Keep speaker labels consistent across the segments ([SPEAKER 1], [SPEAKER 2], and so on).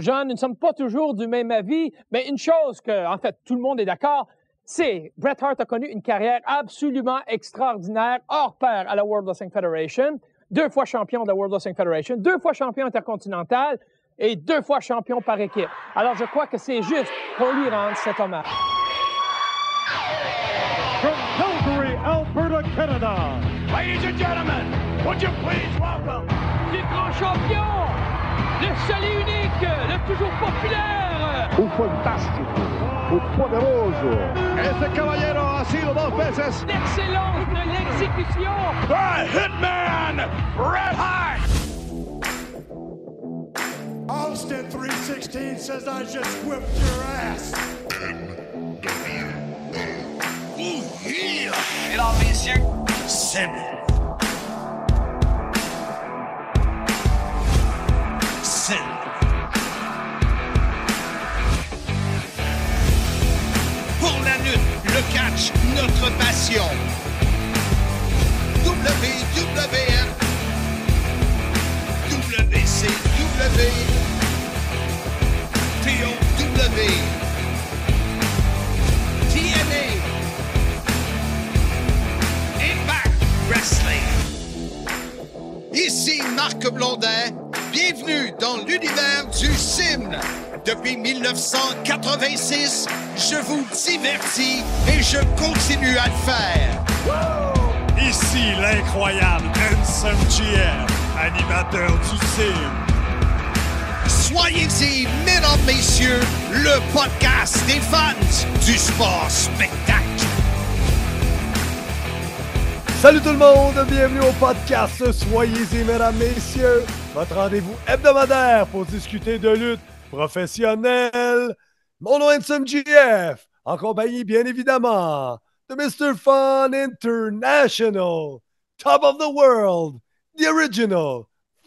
[SPEAKER 1] Jean, nous ne sommes pas toujours du même avis, mais une chose que, en fait, tout le monde est d'accord, c'est Bret Hart a connu une carrière absolument extraordinaire, hors pair à la World Wrestling Federation, deux fois champion de la World Wrestling Federation, deux fois champion intercontinental et deux fois champion par équipe. Alors, je crois que c'est juste qu'on lui rende cet hommage.
[SPEAKER 2] From Calgary, Alberta, Canada.
[SPEAKER 3] Ladies and gentlemen, would you please welcome
[SPEAKER 1] grand champion, le seul et unique, le toujours populaire,
[SPEAKER 4] o fantástico, o poderoso,
[SPEAKER 2] Este caballero ha sido dos veces
[SPEAKER 1] l'excellence de l'exécution.
[SPEAKER 3] the Hitman, Red Hart!
[SPEAKER 5] Austin 316 says I just whipped your ass.
[SPEAKER 3] Mesdames, messieurs,
[SPEAKER 5] Sim.
[SPEAKER 6] Pour la lutte, le catch, notre passion. WWF, WCW, TOW, TNA, Impact Wrestling. Ici Marc Blondin, bienvenue dans l'univers du CIM. Depuis 1986, je vous divertis et je continue à le faire.
[SPEAKER 2] Ici l'incroyable Handsome GM, animateur du CIM.
[SPEAKER 6] Soyez-y, mesdames, messieurs, le podcast des fans du sport spectacle.
[SPEAKER 7] Salut tout le monde, bienvenue au podcast Soyez-y, mesdames, messieurs, votre rendez-vous hebdomadaire pour discuter de lutte professionnelle. Mon nom est Handsome GF, en compagnie, bien évidemment, de Mr. Fun International, Top of the World, The Original,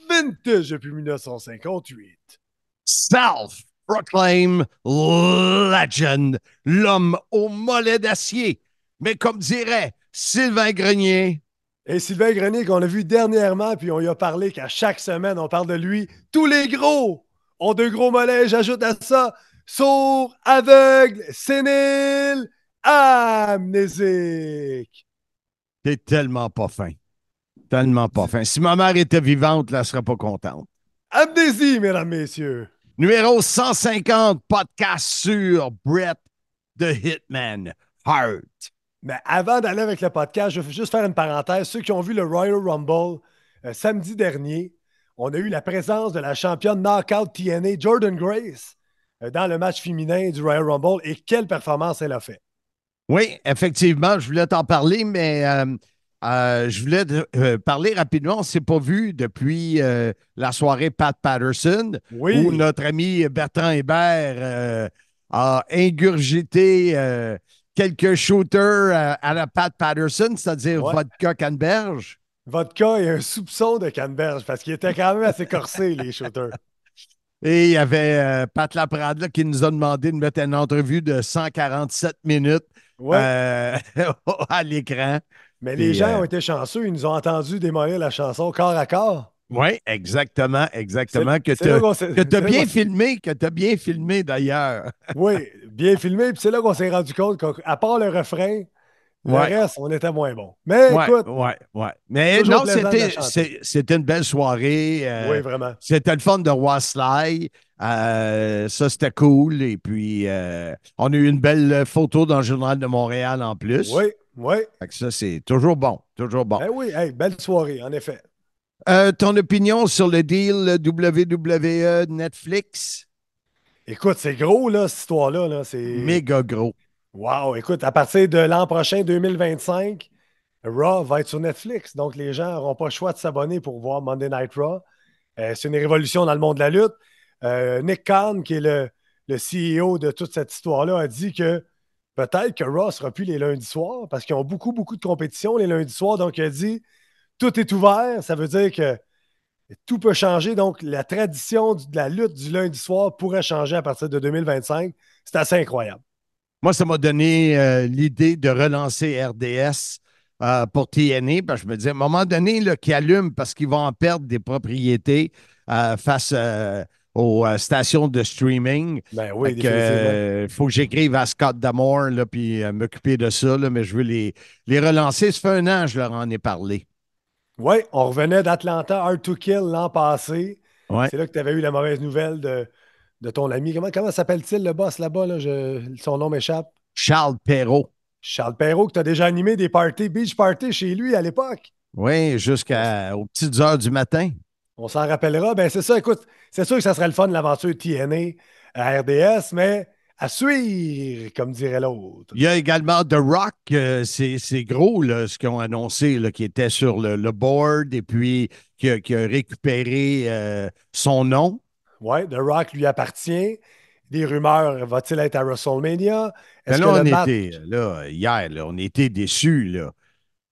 [SPEAKER 7] Vintage depuis 1958.
[SPEAKER 6] Self-proclaimed legend, l'homme au mollet d'acier. Mais comme dirait Sylvain Grenier,
[SPEAKER 7] Et Sylvain Grenier, qu'on a vu dernièrement, puis on lui a parlé qu'à chaque semaine, on parle de lui. Tous les gros ont de gros mollets. J'ajoute à ça sourd, aveugle, sénile, amnésique.
[SPEAKER 6] t'es tellement pas fin. Tellement pas fin. Si ma mère était vivante, là, elle serait pas contente.
[SPEAKER 7] Amnésie, mesdames, messieurs.
[SPEAKER 6] Numéro 150, podcast sur Brett the Hitman Hart.
[SPEAKER 7] Mais avant d'aller avec le podcast, je veux juste faire une parenthèse. Ceux qui ont vu le Royal Rumble euh, samedi dernier, on a eu la présence de la championne Knockout TNA, Jordan Grace, euh, dans le match féminin du Royal Rumble. Et quelle performance elle a fait.
[SPEAKER 6] Oui, effectivement, je voulais t'en parler, mais euh, je voulais parler rapidement. On ne s'est pas vu depuis la soirée Pat Patterson,
[SPEAKER 7] Oui.
[SPEAKER 6] où notre ami Bertrand Hébert a ingurgité quelques shooters à, à la Pat Patterson, c'est-à-dire
[SPEAKER 7] Ouais.
[SPEAKER 6] vodka canneberge.
[SPEAKER 7] Vodka et un soupçon de canneberge parce qu'il était quand même assez corsé, les shooters.
[SPEAKER 6] Et il y avait euh, Pat Laprade là, qui nous a demandé de mettre une entrevue de 147 minutes
[SPEAKER 7] Ouais.
[SPEAKER 6] euh, à l'écran.
[SPEAKER 7] Mais les gens
[SPEAKER 6] euh,
[SPEAKER 7] ont été chanceux. Ils nous ont entendu démolir la chanson corps à corps.
[SPEAKER 6] Oui, exactement, exactement. Que tu
[SPEAKER 7] là
[SPEAKER 6] bien filmé, que tu as bien filmé d'ailleurs.
[SPEAKER 7] Oui, bien filmé. Puis c'est là qu'on s'est rendu compte qu'à part le refrain, le
[SPEAKER 6] Ouais.
[SPEAKER 7] reste, on était moins bon. Mais
[SPEAKER 6] Ouais,
[SPEAKER 7] écoute,
[SPEAKER 6] ouais, ouais. Mais non, c'était, une belle soirée. euh,
[SPEAKER 7] oui, vraiment.
[SPEAKER 6] C'était le fun de Sly. Euh, ça, c'était cool. Et puis, euh, on a eu une belle photo dans le Journal de Montréal en plus.
[SPEAKER 7] Oui, oui.
[SPEAKER 6] Ça, c'est toujours bon. Toujours bon.
[SPEAKER 7] Ben oui, hey, belle soirée, en effet.
[SPEAKER 6] Euh, ton opinion sur le deal WWE Netflix?
[SPEAKER 7] Écoute, c'est gros, là, cette histoire-là. Là. C'est...
[SPEAKER 6] Méga gros.
[SPEAKER 7] Wow, écoute, à partir de l'an prochain, 2025, Raw va être sur Netflix. Donc, les gens n'auront pas le choix de s'abonner pour voir Monday Night Raw. Euh, c'est une révolution dans le monde de la lutte. Euh, Nick Khan, qui est le, le CEO de toute cette histoire-là, a dit que peut-être que Raw ne sera plus les lundis soirs parce qu'ils ont beaucoup, beaucoup de compétitions les lundis soirs. Donc, il a dit tout est ouvert. Ça veut dire que tout peut changer. Donc, la tradition de la lutte du lundi soir pourrait changer à partir de 2025. C'est assez incroyable.
[SPEAKER 6] Moi, ça m'a donné euh, l'idée de relancer RDS euh, pour TNA. Parce que je me disais, à un moment donné, là, qu'ils allument parce qu'ils vont en perdre des propriétés euh, face aux stations de streaming.
[SPEAKER 7] Ben oui,
[SPEAKER 6] euh, faut que j'écrive à Scott Damore, puis m'occuper de ça, là, mais je veux les, les relancer. Ça fait un an que je leur en ai parlé.
[SPEAKER 7] Oui, on revenait d'Atlanta, Hard to Kill l'an passé.
[SPEAKER 6] Ouais.
[SPEAKER 7] C'est là que tu avais eu la mauvaise nouvelle de, de ton ami. Comment, comment s'appelle-t-il le boss là-bas? Là? Je- son nom m'échappe.
[SPEAKER 6] Charles Perrault.
[SPEAKER 7] Charles Perrault, que tu as déjà animé des parties, beach parties chez lui à l'époque.
[SPEAKER 6] Oui, jusqu'aux petites heures du matin.
[SPEAKER 7] On s'en rappellera. Ben, c'est ça, écoute, c'est sûr que ça serait le fun de l'aventure TNA à RDS, mais à suivre, comme dirait l'autre.
[SPEAKER 6] Il y a également The Rock, euh, c'est c'est gros là, ce qu'ils ont annoncé, là, qui était sur le, le board et puis qui a, qui a récupéré euh, son nom.
[SPEAKER 7] Ouais, The Rock lui appartient. Des rumeurs, va-t-il être à WrestleMania?
[SPEAKER 6] Là,
[SPEAKER 7] que
[SPEAKER 6] on
[SPEAKER 7] le match-
[SPEAKER 6] était, là, hier, là, on était déçus. Là.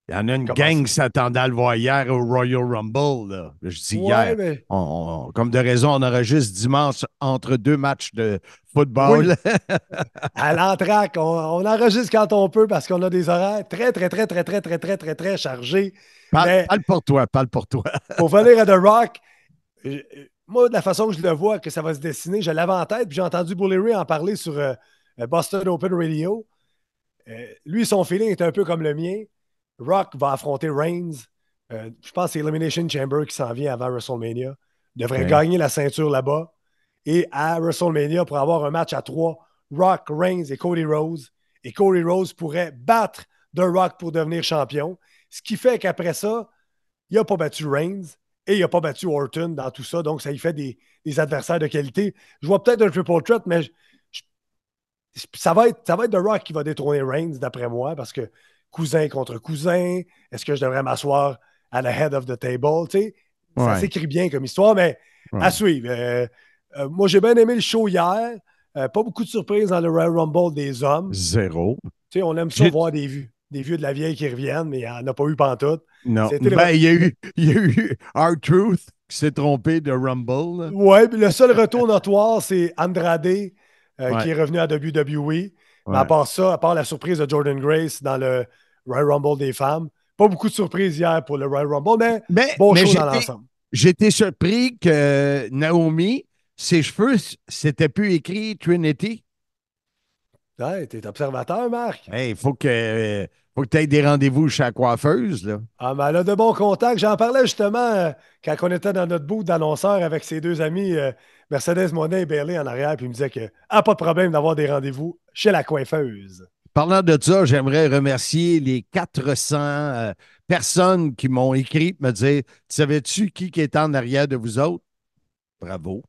[SPEAKER 6] Il y en a une
[SPEAKER 7] Comment
[SPEAKER 6] gang qui s'attendait à le voir hier au Royal Rumble. Là. Je dis
[SPEAKER 7] Ouais,
[SPEAKER 6] hier.
[SPEAKER 7] mais-
[SPEAKER 6] on- on- comme de raison, on enregistre dimanche entre deux matchs de football.
[SPEAKER 7] À l'entraque, on, on enregistre quand on peut parce qu'on a des horaires très, très, très, très, très, très, très, très, très chargés.
[SPEAKER 6] parle,
[SPEAKER 7] Mais-
[SPEAKER 6] parle pour toi, parle pour toi.
[SPEAKER 7] Pour venir à The Rock, euh, moi, de la façon que je le vois, que ça va se dessiner, je l'avais en tête, puis j'ai entendu Bully Ray en parler sur euh, Boston Open Radio. Euh, lui, son feeling est un peu comme le mien. Rock va affronter Reigns. Euh, je pense que c'est Elimination Chamber qui s'en vient avant WrestleMania. Il devrait gagner la ceinture là-bas. Et à WrestleMania, pour avoir un match à trois, Rock, Reigns et Cody Rose. Et Cody Rose pourrait battre The Rock pour devenir champion. Ce qui fait qu'après ça, il n'a pas battu Reigns et il n'a pas battu Orton dans tout ça. Donc, ça y fait des, des adversaires de qualité. Je vois peut-être un triple threat, mais je- je- ça, va être, ça va être The Rock qui va détrôner Reigns, d'après moi, parce que cousin contre cousin, est-ce que je devrais m'asseoir à la head of the table? Tu sais, ça s'écrit bien comme histoire, mais
[SPEAKER 6] Ouais.
[SPEAKER 7] à suivre. Euh, euh, moi, j'ai bien aimé le show hier. Euh, pas beaucoup de surprises dans le Royal Rumble des hommes.
[SPEAKER 6] Zéro.
[SPEAKER 7] Tu sais, on aime ça voir des vues. Des vieux de la vieille qui reviennent, mais il n'y en a pas eu pantoute.
[SPEAKER 6] Non. Ben, il y a eu, il y a eu R-Truth qui s'est trompé de Rumble.
[SPEAKER 7] puis le seul retour notoire, c'est Andrade euh,
[SPEAKER 6] Ouais.
[SPEAKER 7] qui est revenu à WWE. Mais à part ça, à part la surprise de Jordan Grace dans le Royal Rumble des femmes, pas beaucoup de surprises hier pour le Royal Rumble, mais
[SPEAKER 6] Mais,
[SPEAKER 7] bon
[SPEAKER 6] mais
[SPEAKER 7] show dans
[SPEAKER 6] j'étais-
[SPEAKER 7] l'ensemble.
[SPEAKER 6] j'étais surpris que Naomi, ses cheveux, c'était plus écrit Trinity.
[SPEAKER 7] Ouais, t'es observateur, Marc.
[SPEAKER 6] Il faut que, euh, faut que tu aies des rendez-vous chez la coiffeuse. Là.
[SPEAKER 7] Ah, mais elle a de bons contacts. J'en parlais justement euh, quand on était dans notre booth d'annonceurs avec ses deux amis, euh, Mercedes Monet et Bailey en arrière, puis il me disait que ah, pas de problème d'avoir des rendez-vous chez la coiffeuse.
[SPEAKER 6] Parlant de ça, j'aimerais remercier les 400 euh, personnes qui m'ont écrit me dire Tu savais-tu qui, qui était en arrière de vous autres Bravo.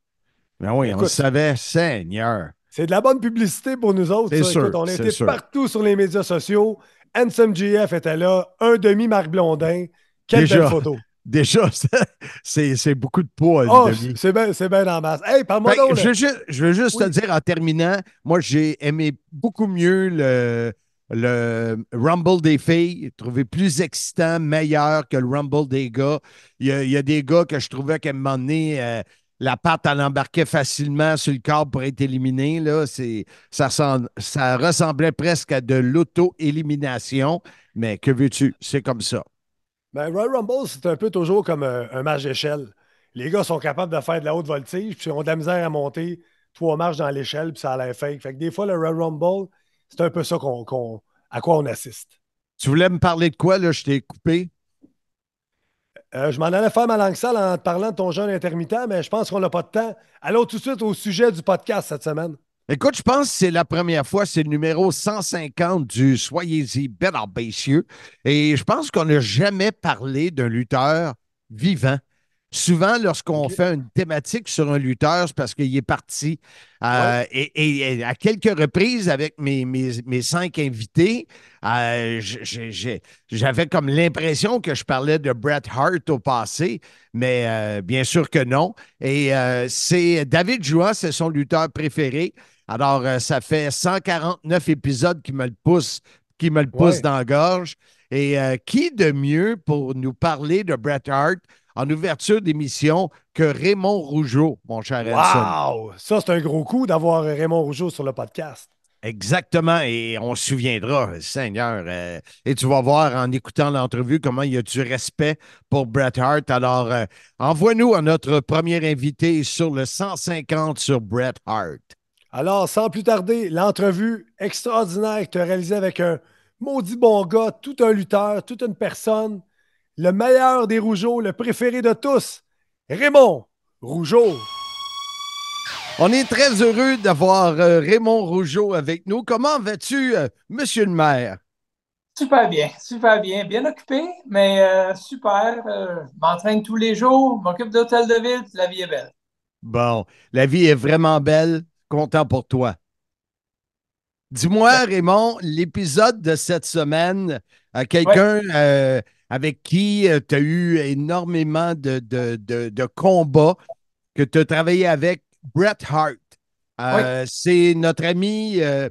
[SPEAKER 6] Mais oui, on le savait, Seigneur.
[SPEAKER 7] C'est de la bonne publicité pour nous autres.
[SPEAKER 6] C'est sûr,
[SPEAKER 7] Écoute, on
[SPEAKER 6] sûr.
[SPEAKER 7] partout sur les médias sociaux. Handsome GF était là. Un demi Marc Blondin. Quelle
[SPEAKER 6] Déjà.
[SPEAKER 7] belle photo.
[SPEAKER 6] Déjà, c'est beaucoup de poids,
[SPEAKER 7] Oh, c'est bien c'est bien en masse. Hey, parle-moi donc.
[SPEAKER 6] je, veux ju- je veux juste
[SPEAKER 7] Oui.
[SPEAKER 6] te dire en terminant, moi j'ai aimé beaucoup mieux le, le Rumble des filles, trouvé plus excitant, meilleur que le Rumble des gars. Il y a, il y a des gars que je trouvais qu'à un moment donné, euh, la patte, elle embarquait facilement sur le corps pour être éliminé. Là. Ça, ça ressemblait presque à de l'auto-élimination, mais que veux-tu? C'est comme ça.
[SPEAKER 7] Ben, Royal Rumble, c'est un peu toujours comme euh, un match d'échelle. Les gars sont capables de faire de la haute voltige, puis ils ont de la misère à monter trois marches dans l'échelle, puis ça a l'air fake. Fait que des fois, le Royal Rumble, c'est un peu ça qu'on, qu'on- à quoi on assiste.
[SPEAKER 6] Tu voulais me parler de quoi? Là? Je t'ai coupé.
[SPEAKER 7] Euh, je m'en allais faire ma langue sale en te parlant de ton jeûne intermittent, mais je pense qu'on n'a pas de temps. Allons tout de suite au sujet du podcast cette semaine.
[SPEAKER 6] Écoute, je pense que c'est la première fois, c'est le numéro 150 du Soyez-y ben ambitieux. Et je pense qu'on n'a jamais parlé d'un lutteur vivant. Souvent, lorsqu'on fait une thématique sur un lutteur, c'est parce qu'il est parti. Euh, et, et- et à quelques reprises, avec mes, mes- mes cinq invités, euh, j'avais comme l'impression que je parlais de Bret Hart au passé, mais euh, bien sûr que non. Et c'est David Joua, c'est son lutteur préféré. Alors, euh, ça fait 149 épisodes qui me le poussent, qui me le poussent
[SPEAKER 7] Ouais.
[SPEAKER 6] dans la gorge. Et euh, qui de mieux pour nous parler de Bret Hart en ouverture d'émission que Raymond Rougeau, mon cher?
[SPEAKER 7] Wow! Ça, c'est un gros coup d'avoir Raymond Rougeau sur le podcast.
[SPEAKER 6] Exactement, et on se souviendra, Seigneur, euh, et tu vas voir en écoutant l'entrevue comment il y a du respect pour Bret Hart. Alors, euh, envoie-nous à notre premier invité sur le 150 sur Bret Hart.
[SPEAKER 7] Alors, sans plus tarder, l'entrevue extraordinaire que tu as réalisée avec un maudit bon gars, tout un lutteur, toute une personne, le meilleur des Rougeaux, le préféré de tous, Raymond Rougeau.
[SPEAKER 6] On est très heureux d'avoir euh, Raymond Rougeau avec nous. Comment vas-tu, euh, monsieur le maire?
[SPEAKER 1] Super bien, super bien. Bien occupé, mais euh, super. Euh, m'entraîne tous les jours, m'occupe d'hôtel de ville, la vie est belle.
[SPEAKER 6] Bon, la vie est vraiment belle. Content pour toi. Dis-moi, Raymond, l'épisode de cette semaine, à quelqu'un euh, avec qui tu as eu énormément de, de, de- de combats, que tu as travaillé avec Bret Hart. Euh, C'est notre ami euh,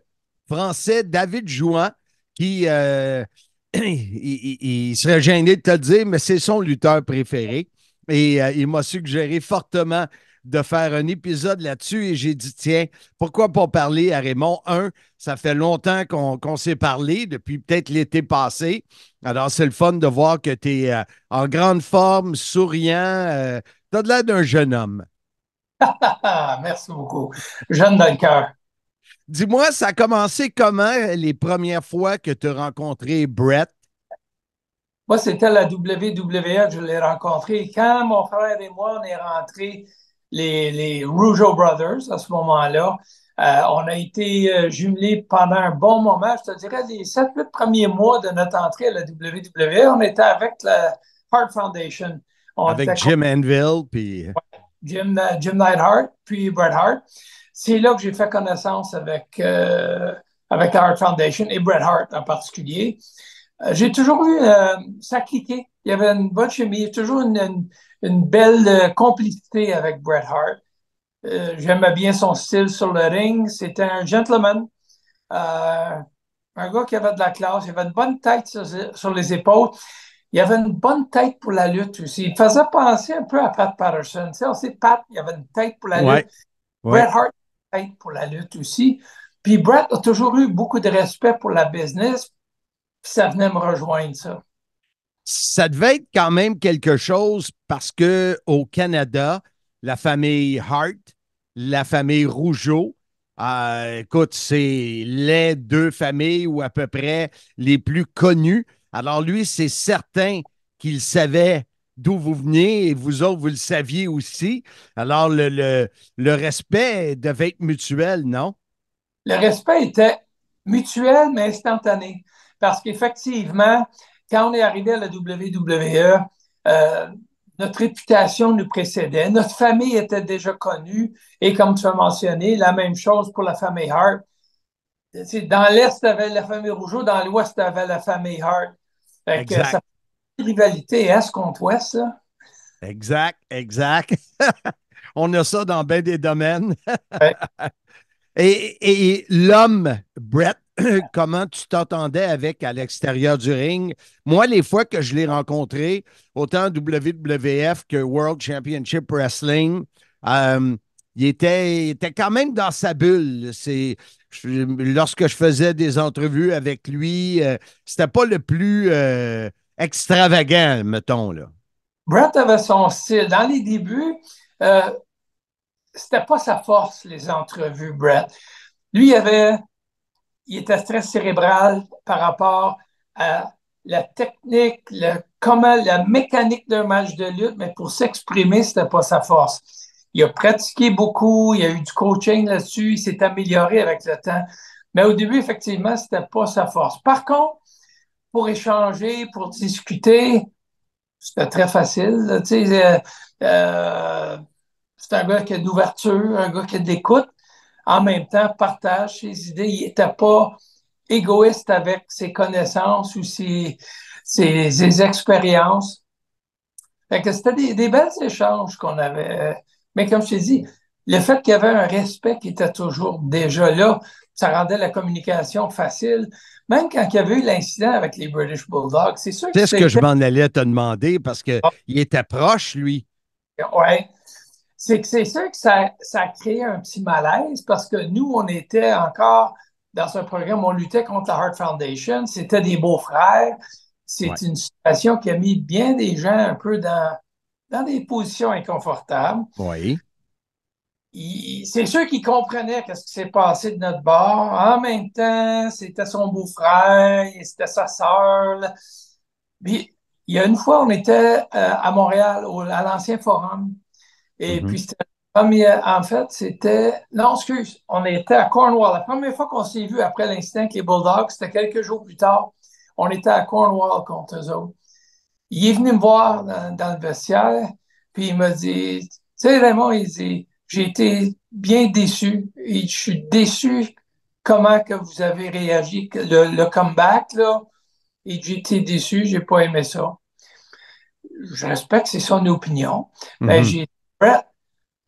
[SPEAKER 6] français David Jouan qui, euh, il, il- il serait gêné de te le dire, mais c'est son lutteur préféré. Et euh, il m'a suggéré fortement de faire un épisode là-dessus et j'ai dit, tiens, pourquoi pas parler à Raymond? Un, ça fait longtemps qu'on s'est parlé, depuis peut-être l'été passé. Alors, c'est le fun de voir que tu es en grande forme, souriant. tu as l'air d'un jeune homme.
[SPEAKER 1] Merci beaucoup. Jeune dans le cœur.
[SPEAKER 6] Dis-moi, ça a commencé comment les premières fois que tu as rencontré Brett?
[SPEAKER 1] Moi, c'était la WWE, je l'ai rencontré. Quand mon frère et moi, on est rentrés, les, les Rougeau Brothers, à ce moment-là, euh, on a été euh, jumelés pendant un bon moment. Je te dirais, les 7-8 premiers mois de notre entrée à la WWE, on était avec la Hart Foundation. On
[SPEAKER 6] Avec Jim Enville, puis...
[SPEAKER 1] Jim, euh, Jim Neidhart, puis Bret Hart. C'est là que j'ai fait connaissance avec, euh, avec la Hart Foundation et Bret Hart en particulier. Euh, j'ai toujours eu, euh, ça cliquait. Il y avait une bonne chimie, toujours une, une, une belle euh, complicité avec Bret Hart. Euh, J'aimais bien son style sur le ring. C'était un gentleman, euh, un gars qui avait de la classe, il avait une bonne tête sur, sur les épaules. Il avait une bonne tête pour la lutte aussi. Il faisait penser un peu à Pat Patterson. Tu sais, on sait, Pat, il avait une tête pour la
[SPEAKER 6] Ouais,
[SPEAKER 1] lutte.
[SPEAKER 6] ouais.
[SPEAKER 1] Bret Hart, une tête pour la lutte aussi. Puis Bret a toujours eu beaucoup de respect pour la business. Puis ça venait me rejoindre, ça.
[SPEAKER 6] Ça devait être quand même quelque chose parce que au Canada, la famille Hart, la famille Rougeau, euh, écoute, c'est les deux familles ou à peu près les plus connues. Alors lui, c'est certain qu'il savait d'où vous veniez et vous autres, vous le saviez aussi. Alors le, le, le respect devait être mutuel, non?
[SPEAKER 1] Le respect était mutuel, mais instantané. Parce qu'effectivement, quand on est arrivé à la WWE, euh, notre réputation nous précédait. Notre famille était déjà connue. Et comme tu as mentionné, la même chose pour la famille Hart. Dans l'Est, tu avais la famille Rougeau, dans l'Ouest, tu avais la famille Hart. Fait que
[SPEAKER 6] Exact.
[SPEAKER 1] ça fait une rivalité Est contre Ouest, ça.
[SPEAKER 6] Exact, exact. On a ça dans bien des domaines.
[SPEAKER 1] Ouais.
[SPEAKER 6] et et l'homme, Brett, comment tu t'entendais avec à l'extérieur du ring? Moi, les fois que je l'ai rencontré, autant WWF que World Championship Wrestling, euh, il, était, était quand même dans sa bulle. C'est, lorsque je faisais des entrevues avec lui, euh, c'était pas le plus euh, extravagant, mettons. Là.
[SPEAKER 1] Brett avait son style. Dans les débuts, euh, c'était pas sa force, les entrevues, Brett. Lui, il avait, il était très cérébral par rapport à la technique, comment, la mécanique d'un match de lutte, mais pour s'exprimer, c'était pas sa force. Il a pratiqué beaucoup, il a eu du coaching là-dessus, il s'est amélioré avec le temps. Mais au début, effectivement, c'était pas sa force. Par contre, pour échanger, pour discuter, c'était très facile. tu sais, euh, euh, c'est un gars qui a d'ouverture, un gars qui a de l'écoute. En même temps, partage ses idées. Il n'était pas égoïste avec ses connaissances ou ses, ses, ses expériences. C'était des, des belles échanges qu'on avait. Mais comme je t'ai dit, le fait qu'il y avait un respect qui était toujours déjà là, ça rendait la communication facile. Même quand il y avait eu l'incident avec les British Bulldogs, c'est sûr que
[SPEAKER 6] C'est ce que je m'en allais te demander parce qu'il
[SPEAKER 1] Ah.
[SPEAKER 6] était proche, lui.
[SPEAKER 1] Ouais. C'est que c'est sûr que ça, ça a créé un petit malaise parce que nous, on était encore dans un programme, on luttait contre la Heart Foundation. C'était des beaux-frères. C'est
[SPEAKER 6] Ouais.
[SPEAKER 1] une situation qui a mis bien des gens un peu dans, dans des positions inconfortables.
[SPEAKER 6] Oui.
[SPEAKER 1] C'est sûr qu'il comprenait ce qui s'est passé de notre bord. En même temps, c'était son beau-frère, c'était sa sœur. Puis, il y a une fois, on était euh, à Montréal, au- à l'ancien forum. Et
[SPEAKER 6] Mhm.
[SPEAKER 1] puis, c'était la première- en fait, c'était, non, excuse, on était à Cornwall. La première fois qu'on s'est vu après l'incident avec les Bulldogs, c'était quelques jours plus tard. On était à Cornwall contre eux autres. Il est venu me voir dans, dans le vestiaire, puis il m'a dit, tu sais, Raymond, il dit, j'ai été bien déçu. Et je suis déçu comment que vous avez réagi, le, le comeback, là. Et j'ai été déçu, j'ai pas aimé ça. Je respecte, c'est son opinion. Mais
[SPEAKER 6] Mhm.
[SPEAKER 1] j'ai Brett,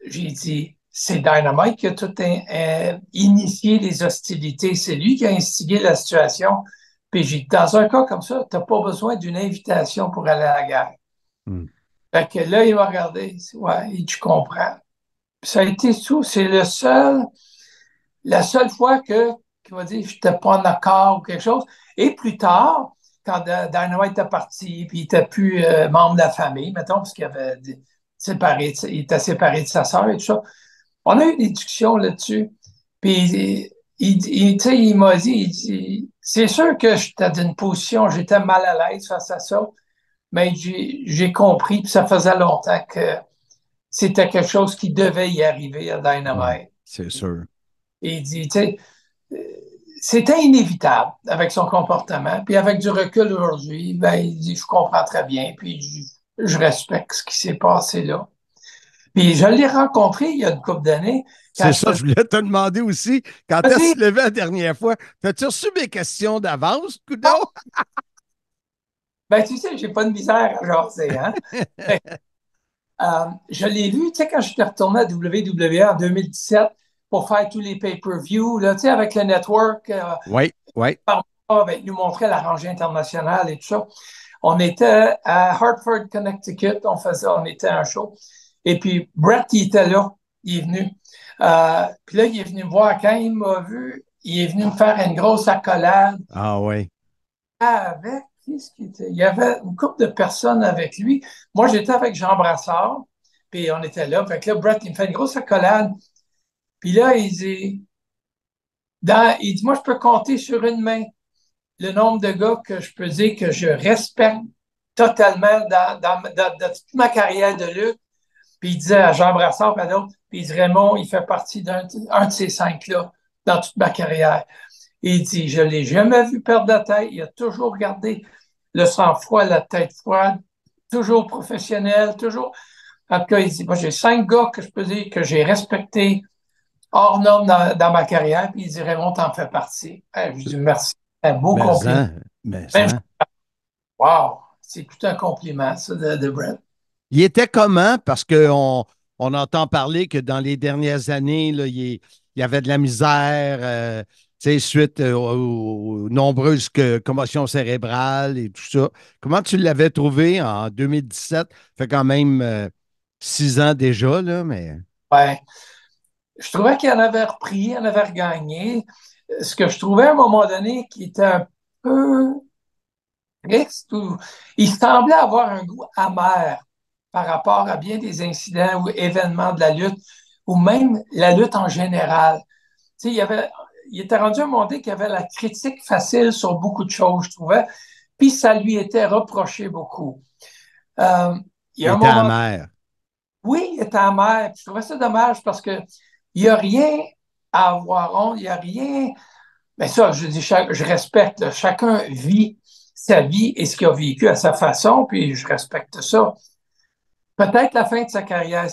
[SPEAKER 1] j'ai dit, c'est Dynamite qui a tout euh, initié les hostilités. C'est lui qui a instigé la situation. Puis j'ai dit, dans un cas comme ça, tu n'as pas besoin d'une invitation pour aller à la guerre.
[SPEAKER 6] Hmm.
[SPEAKER 1] Fait que là, il m'a regardé. Ouais, je comprends. Puis ça a été tout. C'est le seul, la seule fois que, qu'il m'a dit, je n'étais pas en accord ou quelque chose. Et plus tard, quand Dynamite était parti, puis il n'était plus euh, membre de la famille, mettons, parce qu'il avait séparé, il était séparé de sa sœur et tout ça. On a eu des discussions là-dessus. Puis il, il, tu sais, il m'a dit, dit, c'est sûr que j'étais dans une position, j'étais mal à l'aise face à ça, mais j'ai compris, puis ça faisait longtemps que c'était quelque chose qui devait y arriver à Dynamite.
[SPEAKER 6] C'est sûr.
[SPEAKER 1] Et il dit, tu sais, c'était inévitable avec son comportement. Puis avec du recul aujourd'hui, ben, il dit, je comprends très bien, puis je, respecte ce qui s'est passé là. Puis je l'ai rencontré il y a une couple d'années.
[SPEAKER 6] C'est ça, je voulais te demander aussi. Quand que tu levais la dernière fois? As-tu reçu mes questions d'avance, Coudon?
[SPEAKER 1] Ben, tu sais, j'ai pas de misère à jaser, hein? Que, euh, je l'ai vu, tu sais, quand j'étais retourné à WWE en 2017 pour faire tous les pay-per-views, là, tu sais, avec le network, euh,
[SPEAKER 6] Oui, oui.
[SPEAKER 1] ah, ben, il nous montrait la rangée internationale et tout ça. On était à Hartford, Connecticut, on faisait, on était à un show. Et puis, Brett, il était là, il est venu. Euh, puis là, il est venu me voir. Quand il m'a vu, il est venu me faire une grosse accolade
[SPEAKER 6] Ah oui.
[SPEAKER 1] avec, qu'est-ce qui était? Il y avait une couple de personnes avec lui. Moi, j'étais avec Jean Brassard, puis on était là. Fait que là, Brett, il me fait une grosse accolade. Puis là, il dit, dans, il dit, moi, je peux compter sur une main le nombre de gars que je peux dire que je respecte totalement dans, toute ma carrière de lutte. Puis il disait à Jean Brassard, à puis il dit, Raymond, il fait partie d'un un de ces cinq-là dans toute ma carrière. Il dit, je ne l'ai jamais vu perdre la tête. Il a toujours gardé le sang-froid, la tête froide, toujours professionnel, toujours. En tout cas, il dit, moi, j'ai cinq gars que je peux dire que j'ai respectés hors norme dans, dans ma carrière. Puis il dit, Raymond, t'en fais partie. Eh, je dis, merci. Un beau
[SPEAKER 6] Mais
[SPEAKER 1] compliment.
[SPEAKER 6] hein, mais
[SPEAKER 1] Ben,
[SPEAKER 6] hein.
[SPEAKER 1] Wow! C'est tout un compliment, ça, de, de Brett.
[SPEAKER 6] Il était comment? Parce qu'on on entend parler que dans les dernières années, là, il, y avait de la misère, euh, suite euh, aux, aux nombreuses que- commotions cérébrales et tout ça. Comment tu l'avais trouvé en 2017? Ça fait quand même euh, six ans déjà, là, mais.
[SPEAKER 1] Ouais. Je trouvais qu'il en avait repris, il en avait regagné. Ce que je trouvais à un moment donné qui était un peu triste, ou il semblait avoir un goût amer par rapport à bien des incidents ou événements de la lutte, ou même la lutte en général. Tu sais, il y avait, il était rendu à un moment donné qu'il y avait la critique facile sur beaucoup de choses, je trouvais, puis ça lui était reproché beaucoup. Euh, il y
[SPEAKER 6] Il
[SPEAKER 1] a un
[SPEAKER 6] était
[SPEAKER 1] moment
[SPEAKER 6] amer.
[SPEAKER 1] oui, il était amer. Je trouvais ça dommage parce que il n'y a rien à avoir honte, il n'y a rien. Mais ça, je dis, je respecte. Chacun vit sa vie et ce qu'il a vécu à sa façon, puis je respecte ça. Peut-être la fin de sa carrière.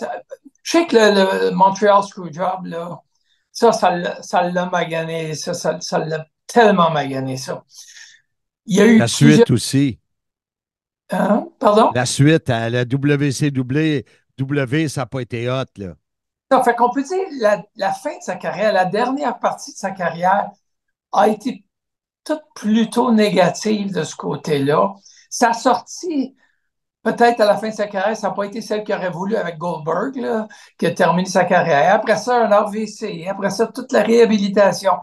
[SPEAKER 1] Je sais que le, le Montreal Screwjob, là, ça, ça l'a ça l'a magané. Ça, ça, ça l'a tellement magané, ça. Il y a eu
[SPEAKER 6] La
[SPEAKER 1] plusieurs-
[SPEAKER 6] suite aussi.
[SPEAKER 1] Hein? Pardon?
[SPEAKER 6] La suite à la WCW, W, ça n'a pas été hot, là.
[SPEAKER 1] Ça fait qu'on peut dire la, la fin de sa carrière, la dernière partie de sa carrière a été toute plutôt négative de ce côté-là. Sa sortie, peut-être à la fin de sa carrière, ça n'a pas été celle qu'il aurait voulu avec Goldberg, là, qui a terminé sa carrière. Après ça, un RVC. Après ça, toute la réhabilitation.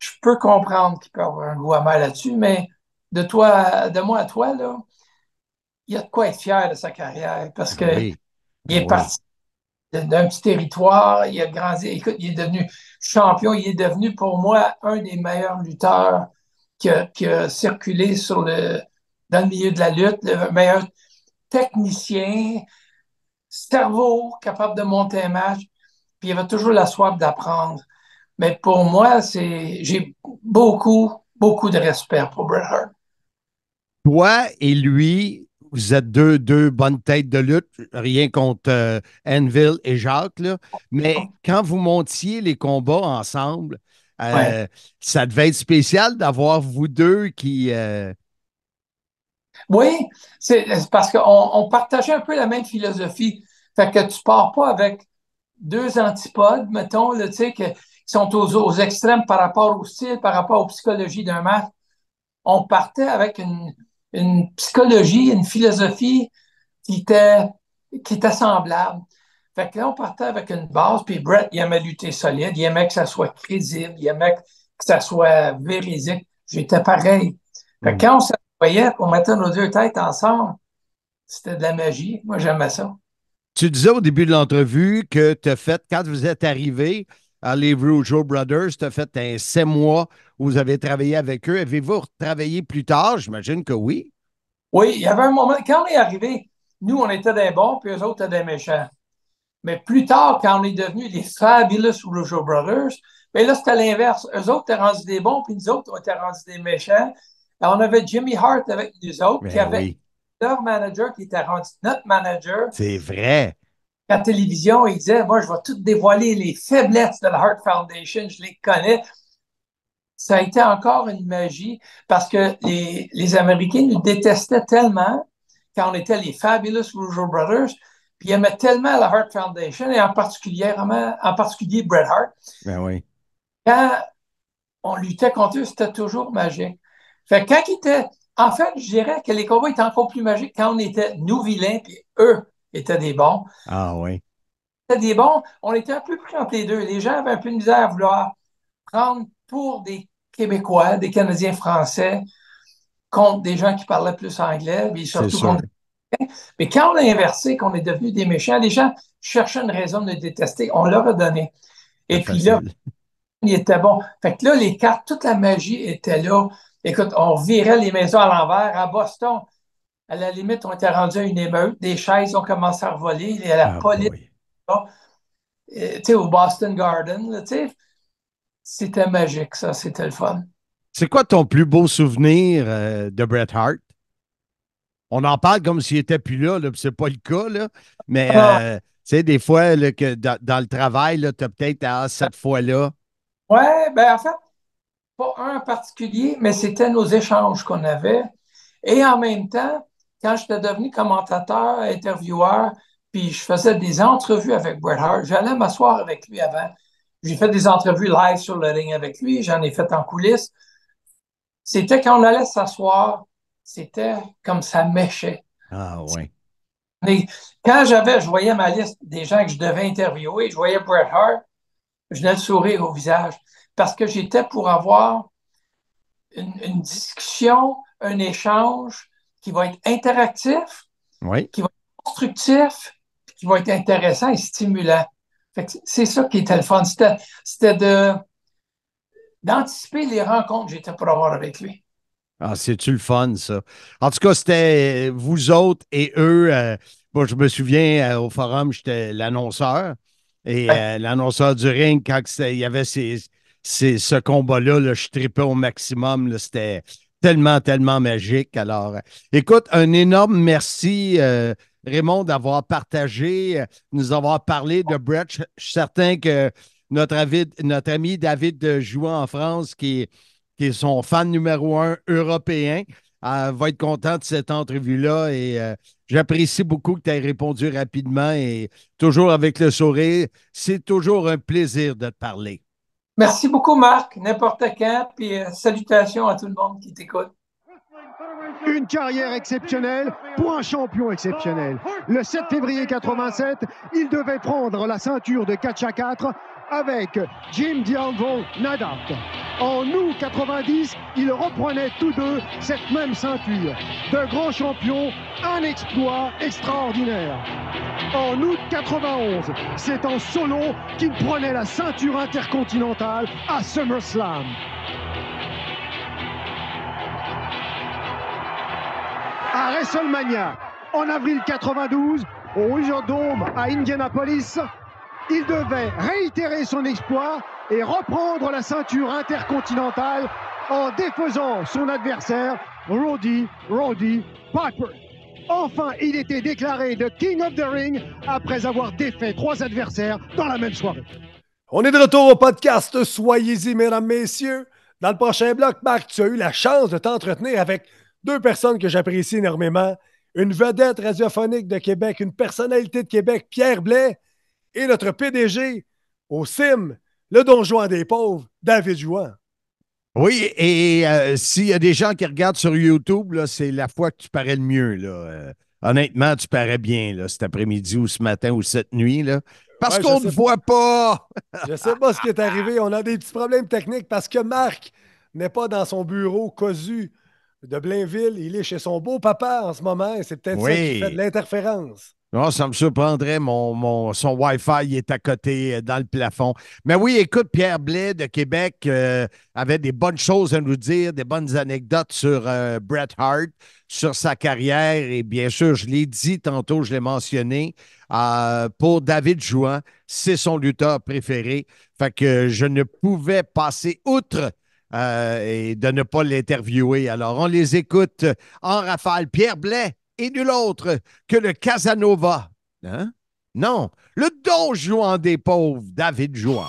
[SPEAKER 1] je peux comprendre qu'il peut avoir un goût amer là-dessus, mais de toi, de moi à toi, là, il y a de quoi être fier de sa carrière parce que
[SPEAKER 6] Oui.
[SPEAKER 1] il est
[SPEAKER 6] Oui.
[SPEAKER 1] parti d'un petit territoire, il a grandi, écoute, il est devenu champion, il est devenu pour moi un des meilleurs lutteurs qui a, circulé sur le, dans le milieu de la lutte, le meilleur technicien, cerveau capable de monter un match, puis il avait toujours la soif d'apprendre. Mais pour moi, c'est, j'ai beaucoup, beaucoup de respect pour Bret Hart.
[SPEAKER 6] Toi et lui, vous êtes deux, deux bonnes têtes de lutte, rien contre euh, Anvil et Jacques, là. mais quand vous montiez les combats ensemble, euh,
[SPEAKER 1] Ouais.
[SPEAKER 6] ça devait être spécial d'avoir vous deux qui. euh,
[SPEAKER 1] Oui, c'est parce qu'on on partageait un peu la même philosophie. Fait que tu pars pas avec deux antipodes, mettons, tu sais, qui sont aux, aux extrêmes par rapport au style, par rapport aux psychologies d'un match. On partait avec une, une psychologie, une philosophie qui était, qui était semblable. Fait que là, on partait avec une base, puis Brett, il aimait lutter solide, il aimait que ça soit crédible, il aimait que ça soit véridique. J'étais pareil. Fait que quand on se voyait, on mettait nos deux têtes ensemble, c'était de la magie. Moi, j'aimais ça.
[SPEAKER 6] Tu disais au début de l'entrevue que tu as fait, quand vous êtes arrivé à les Rougeau Brothers, tu as fait un sept mois où vous avez travaillé avec eux. Avez-vous travaillé plus tard? J'imagine que oui.
[SPEAKER 1] Oui, il y avait un moment, quand on est arrivé, nous, on était des bons, puis eux autres étaient des méchants. Mais plus tard, quand on est devenus les Fabulous Rougeau Brothers, ben là, c'était l'inverse. Eux autres étaient rendus des bons, puis nous autres, on était rendus des méchants. Alors, on avait Jimmy Hart avec nous autres, qui
[SPEAKER 6] Ben
[SPEAKER 1] avait
[SPEAKER 6] oui,
[SPEAKER 1] leur manager, qui était rendu notre manager.
[SPEAKER 6] c'est vrai.
[SPEAKER 1] La télévision, il disait, moi, je vais tout dévoiler les faiblesses de la Heart Foundation, je les connais. Ça a été encore une magie parce que les, les Américains nous détestaient tellement quand on était les Fabulous Rougeau Brothers, puis ils aimaient tellement la Heart Foundation et en particulier, en particulier Bret Hart.
[SPEAKER 6] Ben oui.
[SPEAKER 1] Quand on luttait contre eux, c'était toujours magique. Fait que quand ils étaient, en fait, je dirais que les combats étaient encore plus magiques quand on était nous vilains, puis eux étaient des bons
[SPEAKER 6] Ah oui.
[SPEAKER 1] c'était des bons, on était un peu pris entre les deux. Les gens avaient un peu de misère à vouloir prendre pour des Québécois, des Canadiens français, contre des gens qui parlaient plus anglais, puis
[SPEAKER 6] C'est
[SPEAKER 1] surtout contre Mais quand on a inversé, qu'on est devenu des méchants, les gens cherchaient une raison de nous détester, on leur a donné. Et puis là, il était bon. Fait que là, les cartes, toute la magie était là. Écoute, on virait les maisons à l'envers. À Boston, à la limite, on était rendu à une émeute. Des chaises ont commencé à revoler. Et la
[SPEAKER 6] Ah,
[SPEAKER 1] police
[SPEAKER 6] boy.
[SPEAKER 1] euh, tu sais, au Boston Garden, tu sais, c'était magique, ça, c'était le fun.
[SPEAKER 6] C'est quoi ton plus beau souvenir euh, de Bret Hart? On en parle comme s'il n'était plus là, là puis c'est pas le cas, là. mais
[SPEAKER 1] Ah.
[SPEAKER 6] euh, tu sais, des fois, là, que dans, dans le travail, tu as peut-être ah, cette fois-là.
[SPEAKER 1] Ouais, ben en fait, pas un en particulier, mais c'était nos échanges qu'on avait. Et en même temps, quand j'étais devenu commentateur, intervieweur, puis je faisais des entrevues avec Bret Hart, j'allais m'asseoir avec lui avant. J'ai fait des entrevues live sur le ring avec lui, j'en ai fait en coulisses. C'était quand on allait s'asseoir, c'était comme ça méchait.
[SPEAKER 6] Ah oui.
[SPEAKER 1] Mais quand j'avais, je voyais ma liste des gens que je devais interviewer, je voyais Bret Hart, je venais le sourire au visage parce que j'étais pour avoir une, une discussion, un échange qui va être interactif,
[SPEAKER 6] Oui.
[SPEAKER 1] constructif, puis qui va être intéressant et stimulant. C'est ça qui était le fun. C'était, de, d'anticiper les rencontres que j'étais pour avoir avec lui.
[SPEAKER 6] Ah, c'est-tu le fun, ça? En tout cas, c'était euh, vous autres et eux. euh, moi, je me souviens, euh, au forum, j'étais l'annonceur. Et euh, l'annonceur du ring, quand il y avait ces, ces- ce combat-là, là, je tripais au maximum. C'était tellement, tellement magique. Alors, euh, écoute, un énorme merci, euh, Raymond, d'avoir partagé, euh, nous avoir parlé de Brett. Je suis certain que notre, ami David Jouan en France, qui est son fan numéro un européen, va être content de cette entrevue-là et j'apprécie beaucoup que tu aies répondu rapidement et toujours avec le sourire. C'est toujours un plaisir de te parler.
[SPEAKER 1] Merci beaucoup, Marc. N'importe quand. Puis euh, salutations à tout le monde qui t'écoute.
[SPEAKER 8] Une carrière exceptionnelle pour un champion exceptionnel. Le 7 février 87, il devait prendre la ceinture de catch à 4 avec Jim Dianvo Nadak. En août 90, ils reprenaient tous deux cette même ceinture. De grands champions, un exploit extraordinaire. En août 91, c'est en solo qu'il prenait la ceinture intercontinentale à SummerSlam. À WrestleMania, en avril 92, au Dome à Indianapolis, il devait réitérer son exploit et reprendre la ceinture intercontinentale en défaisant son adversaire Roddy Roddy Piper. Enfin, il était déclaré de King of the Ring après avoir défait trois adversaires dans la même soirée.
[SPEAKER 7] On est de retour au podcast. Soyez-y, mesdames, messieurs. Dans le prochain bloc, Marc, tu as eu la chance de t'entretenir avec deux personnes que j'apprécie énormément. Une vedette radiophonique de Québec, une personnalité de Québec, Pierre Blais, et notre PDG au CIM, le donjon des pauvres, David Jouan.
[SPEAKER 6] Oui, et euh, s'il y a des gens qui regardent sur YouTube, c'est la fois que tu parais le mieux. Là. Euh, honnêtement, tu parais bien là, cet après-midi ou ce matin ou cette nuit. Là, parce qu'on ne voit pas.
[SPEAKER 7] je ne sais pas ce qui est arrivé. On a des petits problèmes techniques parce que Marc n'est pas dans son bureau cosu de Blainville. Il est chez son beau papa en ce moment et c'est peut-être ça qui fait de l'interférence.
[SPEAKER 6] Non, ça me surprendrait. Mon, mon, son Wi-Fi est à côté euh, dans le plafond. Mais oui, écoute, Pierre Blais de Québec euh, avait des bonnes choses à nous dire, des bonnes anecdotes sur euh, Bret Hart, sur sa carrière. Et bien sûr, je l'ai dit tantôt, je l'ai mentionné. pour David Jouan, c'est son lutteur préféré. Fait que je ne pouvais passer outre et de ne pas l'interviewer. Alors, on les écoute en rafale. Pierre Blais et nul autre que le Casanova. Hein? Non, le don jouant des pauvres, David Jouan.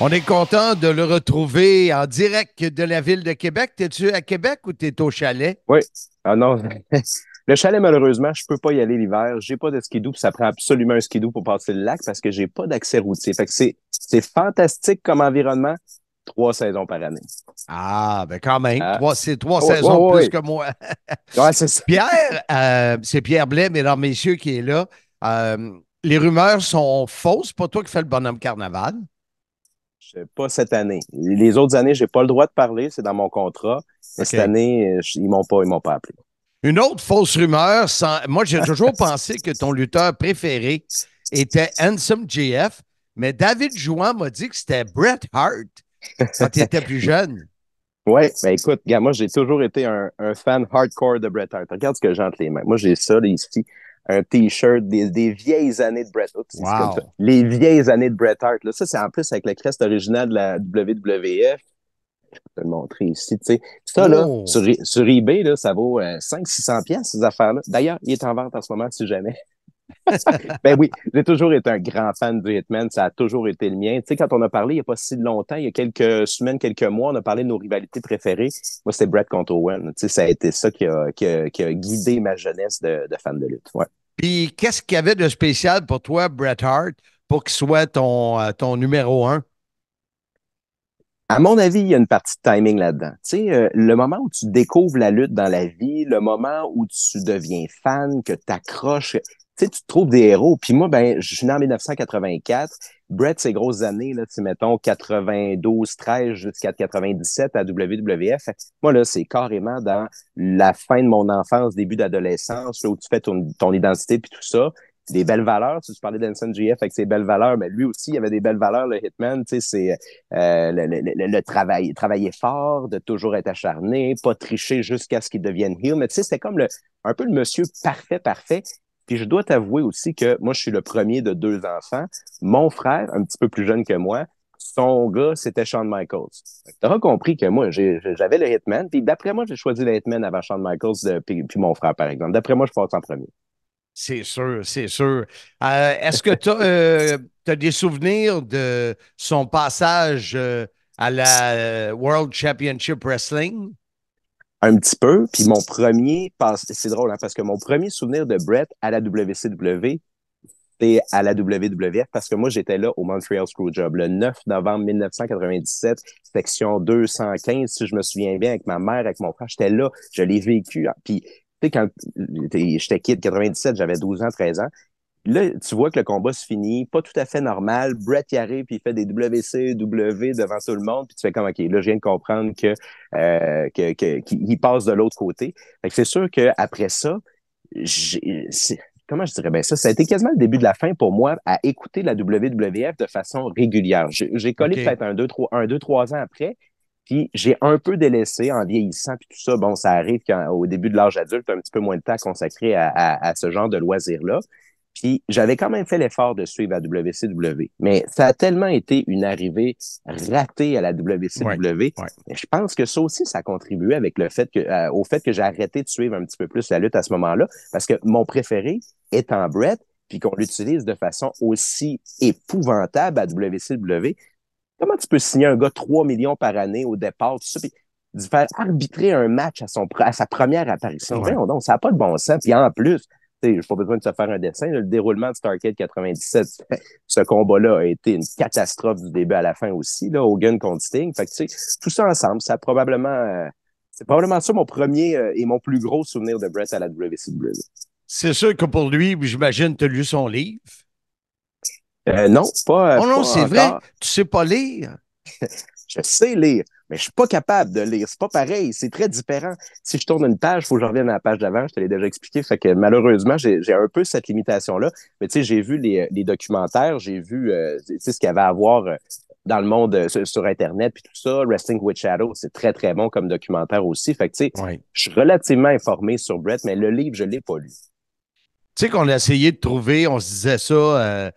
[SPEAKER 6] On est content de le retrouver en direct de la ville de Québec. T'es-tu à Québec ou t'es au chalet?
[SPEAKER 9] Oui. Ah non. Le chalet, malheureusement, je peux pas y aller l'hiver. J'ai pas de skidoo, puis ça prend absolument un skidoo pour passer le lac parce que j'ai pas d'accès routier. Fait que c'est fantastique comme environnement, trois saisons par année.
[SPEAKER 6] Ah, ben quand même. Ah. c'est trois saisons plus que moi.
[SPEAKER 9] c'est
[SPEAKER 6] Pierre, euh, c'est Pierre Blais, mesdames, messieurs, qui est là. Euh, les rumeurs sont fausses. Pas toi qui fais le bonhomme carnaval.
[SPEAKER 9] Pas cette année. Les autres années, j'ai pas le droit de parler, c'est dans mon contrat. cette année, ils m'ont pas, ils m'ont pas appelé.
[SPEAKER 6] Une autre fausse rumeur, moi j'ai toujours pensé que ton lutteur préféré était Handsome GF, mais David Jouan m'a dit que c'était Bret Hart quand tu étais plus jeune.
[SPEAKER 9] Oui, ben écoute, moi j'ai toujours été un, fan hardcore de Bret Hart. Regarde ce que j'ai entre les mains. Moi j'ai ça ici, un t-shirt des, vieilles années de Bret Hart. Les vieilles années de Bret Hart. Là. Ça, c'est en plus avec le crest original de la WWF. Je peux te le montrer ici. Tu sais. Ça, là, oh. sur, sur, eBay, là, ça vaut 500-600 euh, pièces ces affaires-là. D'ailleurs, il est en vente en ce moment, si jamais. ben oui, j'ai toujours été un grand fan du Hitman, ça a toujours été le mien. Tu sais, quand on a parlé il n'y a pas si longtemps, il y a quelques semaines, quelques mois, on a parlé de nos rivalités préférées. Moi, c'était Brett contre Owen. Tu sais, ça a été ça qui a, qui a, guidé ma jeunesse de, de fan de lutte. Ouais.
[SPEAKER 6] Puis, qu'est-ce qu'il y avait de spécial pour toi, Bret Hart, pour qu'il soit ton, euh, ton numéro un?
[SPEAKER 9] À mon avis, il y a une partie de timing là-dedans. Tu sais, euh, le moment où tu découvres la lutte dans la vie, le moment où tu deviens fan, que tu accroches, tu sais, tu trouves des héros. Puis moi, ben, je suis né en 1984. Brett, ces grosses années, là, tu mettons 92, 13 jusqu'à 97 à WWF. Moi, là, c'est carrément dans la fin de mon enfance, début d'adolescence, où tu fais ton, ton identité puis tout ça. Des belles valeurs. Tu, parlais d'Anson GF avec ses belles valeurs, mais lui aussi, il avait des belles valeurs, le Hitman. Tu sais, c'est euh, le, le, le, travail, travailler fort, de toujours être acharné, pas tricher jusqu'à ce qu'il devienne heel. Mais tu sais, c'était comme le, un peu le monsieur parfait, parfait. Puis je dois t'avouer aussi que moi, je suis le premier de deux enfants. Mon frère, un petit peu plus jeune que moi, son gars, c'était Shawn Michaels. Tu auras compris que moi, j'avais le Hitman. Puis d'après moi, j'ai choisi le Hitman avant Shawn Michaels, euh, puis, mon frère, par exemple. D'après moi, je passe en premier.
[SPEAKER 6] C'est sûr, c'est sûr. Euh, est-ce que tu as, euh, des souvenirs de son passage à la World Championship Wrestling?
[SPEAKER 9] Un petit peu. Puis mon premier, c'est drôle, hein, parce que mon premier souvenir de Brett à la WCW, c'était à la WWF, parce que moi, j'étais là au Montreal Screwjob le 9 novembre 1997, section 215, si je me souviens bien, avec ma mère, avec mon frère. J'étais là, je l'ai vécu. Hein. Puis, tu sais, quand j'étais kid, 97, j'avais 12 ans, 13 ans. Là, tu vois que le combat se finit, pas tout à fait normal. Brett y arrive, puis il fait des WCW devant tout le monde, puis tu fais comme, OK, là, je viens de comprendre que, euh, que, que- qu'il passe de l'autre côté. Fait que c'est sûr qu'après ça, j'ai- c'est- comment je dirais bien ça? Ça a été quasiment le début de la fin pour moi à écouter la WWF de façon régulière. J'ai j'ai collé peut-être un, deux, trois, un, deux, trois ans après, puis j'ai un peu délaissé en vieillissant, puis tout ça. Bon, ça arrive quand, au début de l'âge adulte, un petit peu moins de temps consacré à, à- à ce genre de loisirs-là. Puis j'avais quand même fait l'effort de suivre la WCW. Mais ça a tellement été une arrivée ratée à la WCW.
[SPEAKER 6] ouais.
[SPEAKER 9] Mais je pense que ça aussi, ça a contribué avec le fait que, euh, au fait que j'ai arrêté de suivre un petit peu plus la lutte à ce moment-là. Parce que mon préféré étant Brett, puis qu'on l'utilise de façon aussi épouvantable à WCW. Comment tu peux signer un gars 3 millions par année au départ, tout ça, puis de faire arbitrer un match à, son, à sa première apparition?
[SPEAKER 6] Ouais.
[SPEAKER 9] Voyons donc, ça n'a pas de bon sens. Puis en plus, sais, j'ai pas besoin de se faire un dessin. Le déroulement de Starcade 97, ce combat-là a été une catastrophe du début à la fin aussi, là, Hogan contre Sting. Fait que, tout ça ensemble, ça a probablement, euh, c'est probablement ça mon premier euh, et mon plus gros souvenir de Brett à la WCW.
[SPEAKER 6] C'est sûr que pour lui, j'imagine, tu as lu son livre.
[SPEAKER 9] Euh, non, pas.
[SPEAKER 6] Oh non, c'est vrai. Tu sais pas lire?
[SPEAKER 9] Je sais lire, mais je suis pas capable de lire. C'est pas pareil, c'est très différent. Si je tourne une page, il faut que je revienne à la page d'avant, je te l'ai déjà expliqué. Fait que malheureusement, j'ai un peu cette limitation-là. Mais tu sais, j'ai vu les, les documentaires, j'ai vu euh, ce qu'il y avait à voir euh, dans le monde euh, sur, sur Internet, puis tout ça. Wrestling with Shadow, c'est très, très bon comme documentaire aussi. Fait que tu sais,
[SPEAKER 6] Ouais.
[SPEAKER 9] je suis relativement informé sur Brett, mais le livre, je l'ai pas lu.
[SPEAKER 6] Tu sais qu'on a essayé de trouver, on se disait ça,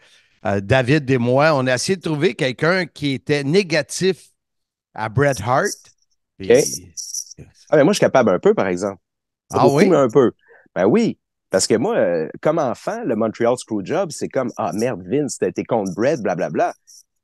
[SPEAKER 6] David et moi, on a essayé de trouver quelqu'un qui était négatif à Bret Hart. Puis-
[SPEAKER 9] OK. Ah, mais moi, je suis capable un peu, par exemple.
[SPEAKER 6] Ah
[SPEAKER 9] beaucoup,
[SPEAKER 6] oui?
[SPEAKER 9] mais un peu. Ben oui. Parce que moi, euh, comme enfant, le Montreal Screwjob, c'est comme Ah merde, Vince, été contre Brett, blablabla.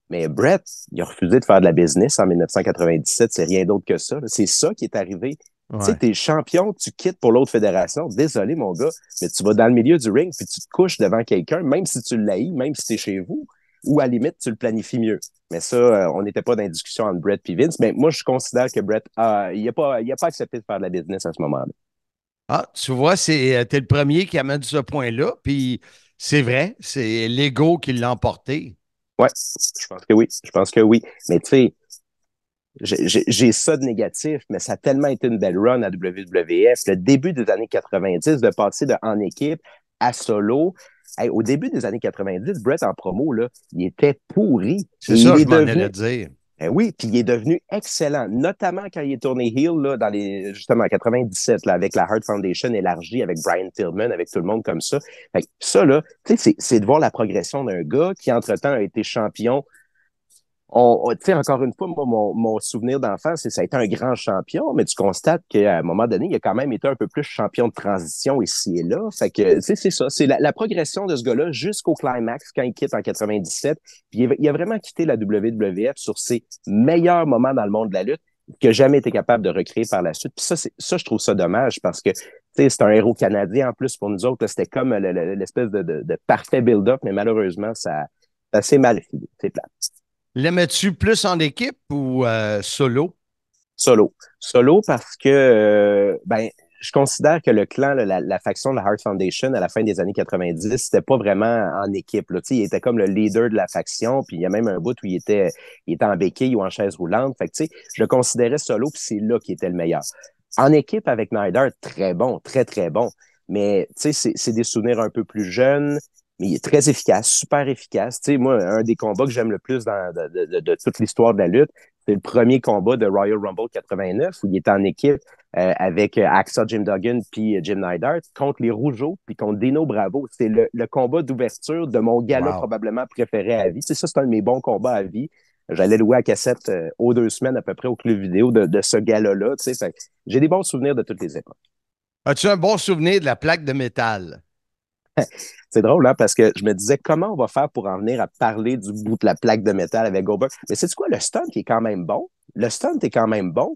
[SPEAKER 9] Mais Brett, il a refusé de faire de la business en 1997, c'est rien d'autre que ça. C'est ça qui est arrivé. Tu sais, t'es champion, tu quittes pour l'autre fédération. Désolé, mon gars, mais tu vas dans le milieu du ring puis tu te couches devant quelqu'un, même si tu l'haïs, même si t'es chez vous, ou à la limite, tu le planifies mieux. Mais ça, euh, on n'était pas dans la discussion entre Brett et Vince. Mais moi, je considère que Brett, a il n'a pas, il a pas accepté de faire de la business à ce moment-là.
[SPEAKER 6] Ah, tu vois, c'est, euh, le premier qui amène ce point-là. Puis c'est vrai, c'est l'ego qui l'a emporté.
[SPEAKER 9] Ouais, je pense que oui. Je pense que oui. Mais tu sais, j'ai ça de négatif, mais ça a tellement été une belle run à WWF. Le début des années 90, de passer de en équipe à solo. Hey, au début des années 90, Brett en promo, là, il était pourri.
[SPEAKER 6] C'est ça,
[SPEAKER 9] il
[SPEAKER 6] je
[SPEAKER 9] est
[SPEAKER 6] m'en
[SPEAKER 9] devenu-
[SPEAKER 6] allais dire.
[SPEAKER 9] Eh oui, puis il est devenu excellent, notamment quand il est tourné heel là, dans les justement en 97 là, avec la Heart Foundation élargie, avec Brian Tillman, avec tout le monde comme ça. Fait que ça là, tu sais, c'est- c'est de voir la progression d'un gars qui entre-temps a été champion. On, on- encore une fois, moi, mon, mon souvenir d'enfance, c'est ça a été un grand champion, mais tu constates qu'à un moment donné, il a quand même été un peu plus champion de transition ici et là. Fait que, c'est ça. C'est la, la progression de ce gars-là jusqu'au climax quand il quitte en 97. Puis il a, vraiment quitté la WWF sur ses meilleurs moments dans le monde de la lutte qu'il n'a jamais été capable de recréer par la suite. Puis ça, ça, je trouve ça dommage parce que, c'est un héros canadien en plus pour nous autres. C'était comme le- le- l'espèce de, de, de parfait build-up, mais malheureusement, ça, s'est mal fini. C'est plat.
[SPEAKER 6] L'aimais-tu plus en équipe ou euh, solo?
[SPEAKER 9] Solo. Solo parce que, euh, ben, je considère que le clan, la, faction de la Heart Foundation à la fin des années 90, c'était pas vraiment en équipe. Il était comme le leader de la faction, puis il y a même un bout où il était, il était en béquille ou en chaise roulante. Fait que, je le considérais solo, puis c'est là qu'il était le meilleur. En équipe avec Nider, très bon, très, très bon. Mais c'est des souvenirs un peu plus jeunes, mais il est très efficace, super efficace. Tu sais, moi, un des combats que j'aime le plus dans, de, de- de toute l'histoire de la lutte, c'est le premier combat de Royal Rumble 89 où il était en équipe euh, avec euh, Axa Jim Duggan puis euh, Jim Neidhart contre les Rougeaux puis contre Dino Bravo. C'est le, le combat d'ouverture de mon gala
[SPEAKER 6] Wow. probablement
[SPEAKER 9] préféré à vie. Sais, ça, c'est un de mes bons combats à vie. J'allais louer à cassette euh, aux deux semaines à peu près au club vidéo de, de ce gala-là. Tu sais, j'ai des bons souvenirs de toutes les époques.
[SPEAKER 6] As-tu un bon souvenir de la plaque de métal?
[SPEAKER 9] C'est drôle, hein, parce que je me disais comment on va faire pour en venir à parler du bout de la plaque de métal avec Goldberg? Mais c'est quoi, le stunt qui est quand même bon. Le stunt est quand même bon,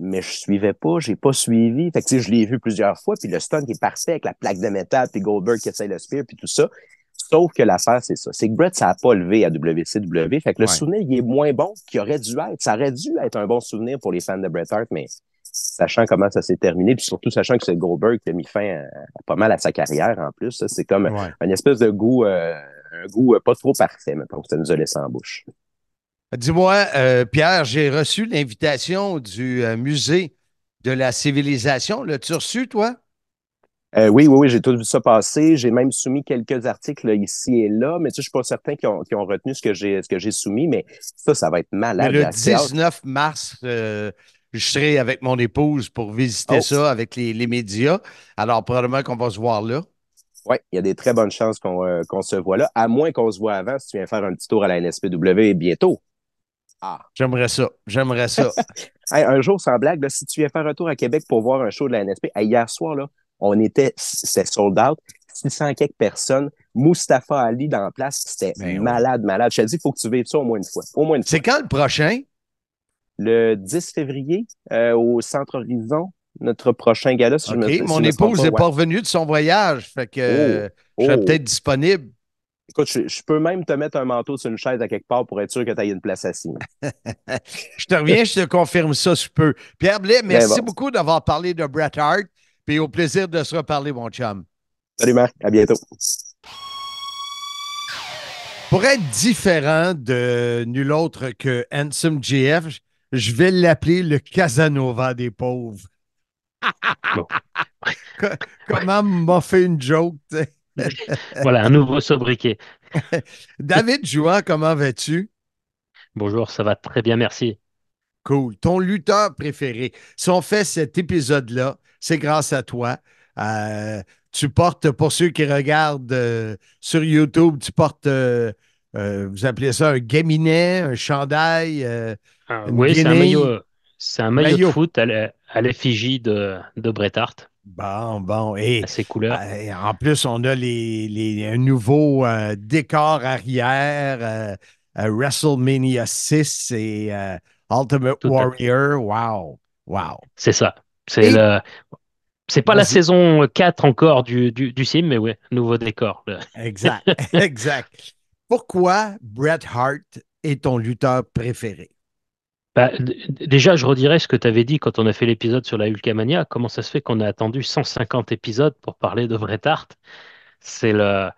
[SPEAKER 9] mais je suivais pas, j'ai pas suivi. Fait que, je l'ai vu plusieurs fois, puis le stunt est parfait avec la plaque de métal, puis Goldberg qui essaie le spear, puis tout ça. Sauf que l'affaire, c'est ça. C'est que Brett, ça a pas levé à WCW. Fait que le
[SPEAKER 6] Ouais.
[SPEAKER 9] souvenir, il est moins bon qu'il aurait dû être. Ça aurait dû être un bon souvenir pour les fans de Bret Hart, mais sachant comment ça s'est terminé, puis surtout sachant que c'est Goldberg qui a mis fin à, à pas mal à sa carrière en plus. C'est comme
[SPEAKER 6] Ouais.
[SPEAKER 9] une espèce de goût, euh, un goût euh, pas trop parfait, que ça nous a laissé en bouche.
[SPEAKER 6] Dis-moi, euh, Pierre, j'ai reçu l'invitation du euh, musée de la civilisation. L'as-tu reçu, toi?
[SPEAKER 9] Euh, oui, oui, oui, j'ai tout vu ça passer. J'ai même soumis quelques articles là, ici et là, mais tu sais, je suis pas certain qu'ils ont, retenu ce que j'ai ce que j'ai soumis, mais ça, ça va être
[SPEAKER 6] Mais
[SPEAKER 9] malade.
[SPEAKER 6] le
[SPEAKER 9] assez hâte.
[SPEAKER 6] 19 mars, euh, je serai avec mon épouse pour visiter
[SPEAKER 9] Oh.
[SPEAKER 6] ça avec les, les médias. Alors, probablement qu'on va se voir là.
[SPEAKER 9] Oui, il y a des très bonnes chances qu'on euh, qu'on se voit là, à moins qu'on se voit avant si tu viens faire un petit tour à la NSPW bientôt. Ah.
[SPEAKER 6] J'aimerais ça. J'aimerais ça.
[SPEAKER 9] Hey, un jour, sans blague, là, si tu viens faire un tour à Québec pour voir un show de la NSP, hey, hier soir, là, on était, c'était sold out, 600 quelques personnes, Mustapha Ali dans la place, c'était
[SPEAKER 6] Ben
[SPEAKER 9] malade, malade. Je te dis, il faut que tu vives ça au moins une fois. Au moins une fois.
[SPEAKER 6] C'est quand le prochain?
[SPEAKER 9] Le 10 février, euh, au Centre Horizon, notre prochain gala, si je me si
[SPEAKER 6] Mon
[SPEAKER 9] je me trompe
[SPEAKER 6] épouse n'est
[SPEAKER 9] ouais.
[SPEAKER 6] pas revenue de son voyage. Fait que euh, je serais
[SPEAKER 9] Oh.
[SPEAKER 6] peut-être disponible.
[SPEAKER 9] Écoute, je, je peux même te mettre un manteau sur une chaise à quelque part pour être sûr que tu aies une place assise.
[SPEAKER 6] Je te reviens, je te confirme ça, si je peux. Pierre Blais, merci
[SPEAKER 9] bon.
[SPEAKER 6] beaucoup d'avoir parlé de Bret Hart. Puis au plaisir de se reparler, mon chum.
[SPEAKER 9] Salut Marc, à bientôt.
[SPEAKER 6] Pour être différent de nul autre que Handsome GF, je vais l'appeler le Casanova des pauvres.
[SPEAKER 10] Bon.
[SPEAKER 6] Comment m'a fait une joke?
[SPEAKER 10] Voilà, un nouveau sobriquet.
[SPEAKER 6] David Jouan, comment vas-tu?
[SPEAKER 10] Bonjour, ça va très bien, merci.
[SPEAKER 6] Cool. Ton lutteur préféré. Si on fait cet épisode-là, c'est grâce à toi. Euh, tu portes, pour ceux qui regardent euh, sur YouTube, tu portes, euh, euh, vous appelez ça un gaminet, un chandail. euh,
[SPEAKER 10] Ah, oui, c'est un maillot, c'est un maillot,
[SPEAKER 6] Maillot.
[SPEAKER 10] de foot à l'e- à l'effigie de, de Bret Hart,
[SPEAKER 6] Bon, bon. Et
[SPEAKER 10] à ses couleurs.
[SPEAKER 6] euh, en plus, on a les, les, un nouveau euh, décor arrière, WrestleMania 6 et Ultimate
[SPEAKER 10] Tout.
[SPEAKER 6] Warrior. Wow. Wow.
[SPEAKER 10] C'est ça. C'est
[SPEAKER 6] Et-
[SPEAKER 10] le... C'est pas la saison 4 encore du, du, du sim, mais ouais, nouveau décor.
[SPEAKER 6] Exact, exact. Pourquoi Bret Hart est ton lutteur préféré?
[SPEAKER 10] Bah, déjà, je redirais ce que tu avais dit quand on a fait l'épisode sur la Hulkamania. Comment ça se fait qu'on a attendu 150 épisodes pour parler de Bret Hart? C'est le,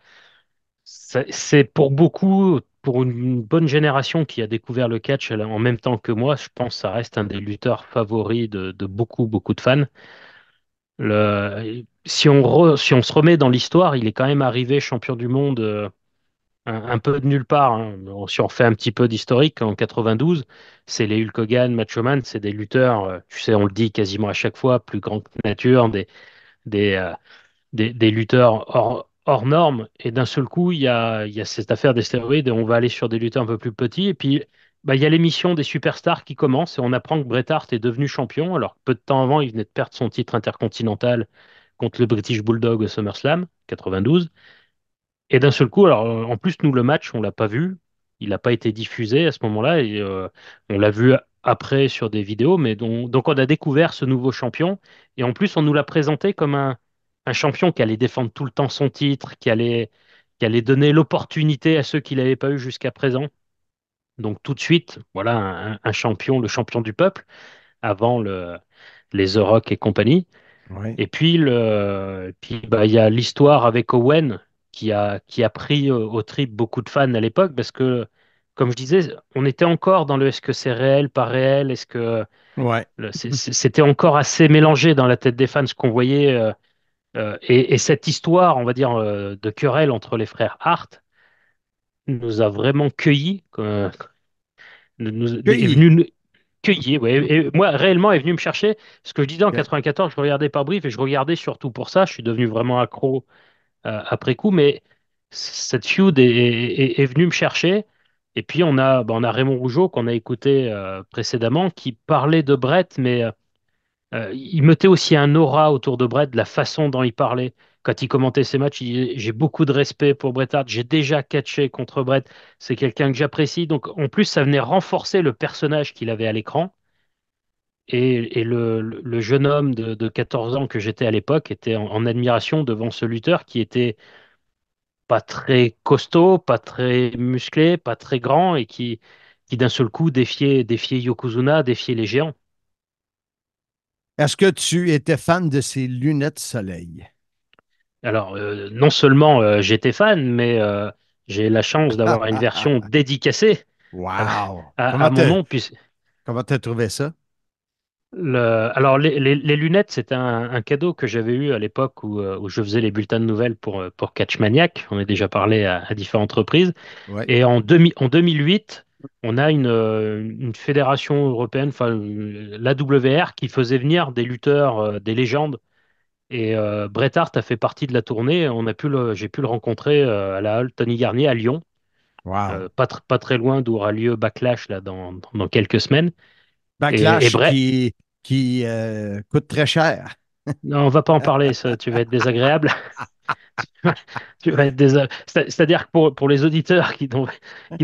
[SPEAKER 10] c'est pour beaucoup, pour une bonne génération qui a découvert le catch en même temps que moi, je pense que ça reste un des lutteurs favoris de, beaucoup, beaucoup de fans. Si on si on se remet dans l'histoire, il est quand même arrivé champion du monde euh, un, peu de nulle part. hein. Si on fait un petit peu d'historique, en 92, c'est les Hulk Hogan, Macho Man, c'est des lutteurs, euh, tu sais, on le dit quasiment à chaque fois, plus grands que nature, des, des, euh, des, lutteurs hors, normes. Et d'un seul coup, il y a, y a cette affaire des stéroïdes et on va aller sur des lutteurs un peu plus petits. Et puis, bah, il y a l'émission des superstars qui commence et on apprend que Bret Hart est devenu champion. Alors, peu de temps avant, il venait de perdre son titre intercontinental contre le British Bulldog au SummerSlam 92. Et d'un seul coup, alors euh, en plus, nous, le match, on l'a pas vu. Il n'a pas été diffusé à ce moment-là. Et euh, on l'a vu après sur des vidéos. Mais donc, donc, on a découvert ce nouveau champion. Et en plus, on nous l'a présenté comme un, un champion qui allait défendre tout le temps son titre, qui allait, qui allait donner l'opportunité à ceux qui l'avaient pas eu jusqu'à présent. Donc tout de suite, voilà un, un champion, le champion du peuple, avant le, les The Rock et compagnie. Et puis, le, puis bah, il y a l'histoire avec Owen qui a, qui a pris au, au trip beaucoup de fans à l'époque parce que, comme je disais, on était encore dans le est-ce que c'est réel, pas réel, est-ce que
[SPEAKER 6] Ouais.
[SPEAKER 10] c'était encore assez mélangé dans la tête des fans ce qu'on voyait. euh, euh, et, et cette histoire, on va dire, euh, de querelle entre les frères Hart nous a vraiment cueillis. euh, est
[SPEAKER 6] Cueillis.
[SPEAKER 10] venu nous- cueillis, ouais. Et moi, réellement, est venu me chercher. Ce que je disais en
[SPEAKER 6] Ok.
[SPEAKER 10] 94, je regardais par brief et je regardais surtout pour ça. Je suis devenu vraiment accro euh, après coup, mais cette feud est, venue me chercher. Et puis, on a, bah, on a Raymond Rougeau, qu'on a écouté euh, précédemment, qui parlait de Brett, mais euh, euh, il mettait aussi un aura autour de Brett, la façon dont il parlait. Quand il commentait ses matchs, J'ai beaucoup de respect pour Bret Hart, j'ai déjà catché contre Brett, c'est quelqu'un que j'apprécie. Donc, en plus, ça venait renforcer le personnage qu'il avait à l'écran. Et, et le, jeune homme de, de 14 ans que j'étais à l'époque était en, en admiration devant ce lutteur qui était pas très costaud, pas très musclé, pas très grand et qui, qui d'un seul coup défiait, défiait Yokozuna, défiait les géants.
[SPEAKER 6] Est-ce que tu étais fan de ses lunettes soleil?
[SPEAKER 10] Alors, euh, non seulement euh, j'étais fan, mais euh, j'ai la chance d'avoir une version dédicacée
[SPEAKER 6] Wow!
[SPEAKER 10] à, mon nom. puis-
[SPEAKER 6] comment t'as trouvé ça?
[SPEAKER 10] Le- alors, les, les- les lunettes, c'était un, un cadeau que j'avais eu à l'époque où, euh, où je faisais les bulletins de nouvelles pour, euh, pour Catchmaniac. On a déjà parlé à, à différentes reprises.
[SPEAKER 6] Ouais.
[SPEAKER 10] Et en, 2000 en 2008, on a une, euh, une fédération européenne, enfin l'AWR, qui faisait venir des lutteurs, des légendes. Et euh, Bret Hart a fait partie de la tournée. On a pu j'ai pu le rencontrer à la Halle Tony Garnier à Lyon,
[SPEAKER 6] Wow!
[SPEAKER 10] euh, pas, tr- pas très loin d'où aura lieu Backlash là, dans, dans quelques semaines.
[SPEAKER 6] Backlash
[SPEAKER 10] et Bret-
[SPEAKER 6] qui, qui euh, coûte très cher.
[SPEAKER 10] Non, on va pas en parler, ça, tu vas être désagréable. Tu vas être désa- C'est- C'est-à-dire que pour, pour les auditeurs qui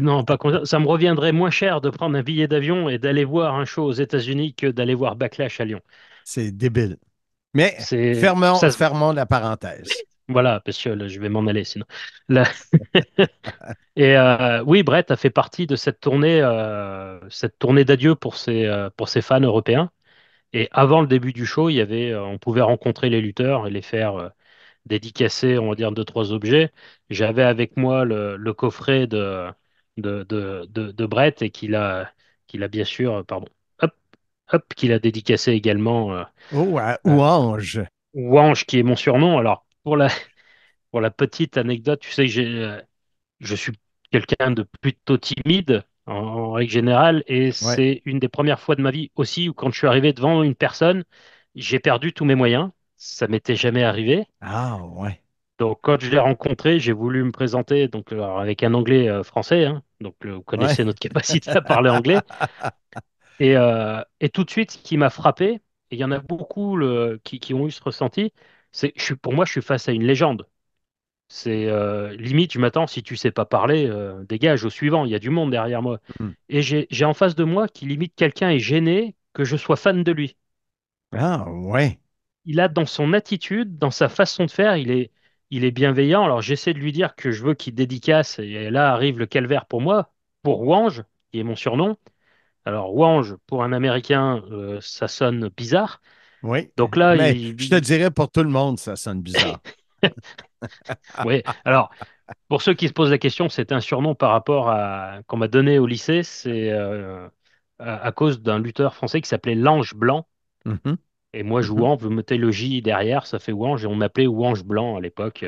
[SPEAKER 10] n'ont pas conscience, ça me reviendrait moins cher de prendre un billet d'avion et d'aller voir un show aux États-Unis que d'aller voir Backlash à Lyon.
[SPEAKER 6] C'est débile. Mais fermons,
[SPEAKER 10] ça se-
[SPEAKER 6] fermons la parenthèse.
[SPEAKER 10] Voilà, parce que là, je vais m'en aller sinon. Là- Et euh, oui, Brett a fait partie de cette tournée, euh, cette tournée d'adieu pour ses, euh, pour ses fans européens. Et avant le début du show, il y avait, euh, on pouvait rencontrer les lutteurs et les faire euh, dédicacer, on va dire, deux, trois objets. J'avais avec moi le, le coffret de, de, de, de, Brett et qu'il a, qu'il a bien sûr, euh, pardon, hop, hop, qu'il a dédicacé également euh,
[SPEAKER 6] Oh, à Ouange.
[SPEAKER 10] Wange, qui est mon surnom. Alors, pour la, pour la petite anecdote, tu sais que j'ai, je suis quelqu'un de plutôt timide en, en règle générale, et c'est une des premières fois de ma vie aussi où quand je suis arrivé devant une personne, j'ai perdu tous mes moyens. Ça m'était jamais arrivé.
[SPEAKER 6] Ah, ouais.
[SPEAKER 10] Donc, quand je l'ai rencontré, j'ai voulu me présenter donc, avec un anglais euh, français. hein. donc, euh, vous connaissez
[SPEAKER 6] Ouais.
[SPEAKER 10] notre capacité à parler anglais. Et, euh, et tout de suite, ce qui m'a frappé, et il y en a beaucoup le- qui, qui ont eu ce ressenti, c'est pour moi, je suis face à une légende. C'est euh, limite, je m'attends, si tu sais pas parler, euh, dégage au suivant, il y a du monde derrière moi.
[SPEAKER 6] Mhm.
[SPEAKER 10] Et j'ai j'ai en face de moi qui limite quelqu'un est gêné que je sois fan de lui.
[SPEAKER 6] Ah, ouais.
[SPEAKER 10] Il a dans son attitude, dans sa façon de faire, il est, il est bienveillant. Alors j'essaie de lui dire que je veux qu'il dédicace, et là arrive le calvaire pour moi, pour Wange, qui est mon surnom. Alors Wange, pour un Américain, euh, ça sonne bizarre.
[SPEAKER 6] Oui.
[SPEAKER 10] Donc là,
[SPEAKER 6] Mais
[SPEAKER 10] il-
[SPEAKER 6] je te dirais, pour tout le monde, ça sonne bizarre.
[SPEAKER 10] Oui, alors, pour ceux qui se posent la question, c'est un surnom par rapport à qu'on m'a donné au lycée, c'est euh, à, à cause d'un lutteur français qui s'appelait l'Ange Blanc.
[SPEAKER 6] Mhm.
[SPEAKER 10] Et moi, je
[SPEAKER 6] Mhm.
[SPEAKER 10] Ouange, vous mettez le J derrière, ça fait Ouange, et on m'appelait Ouange Blanc à l'époque.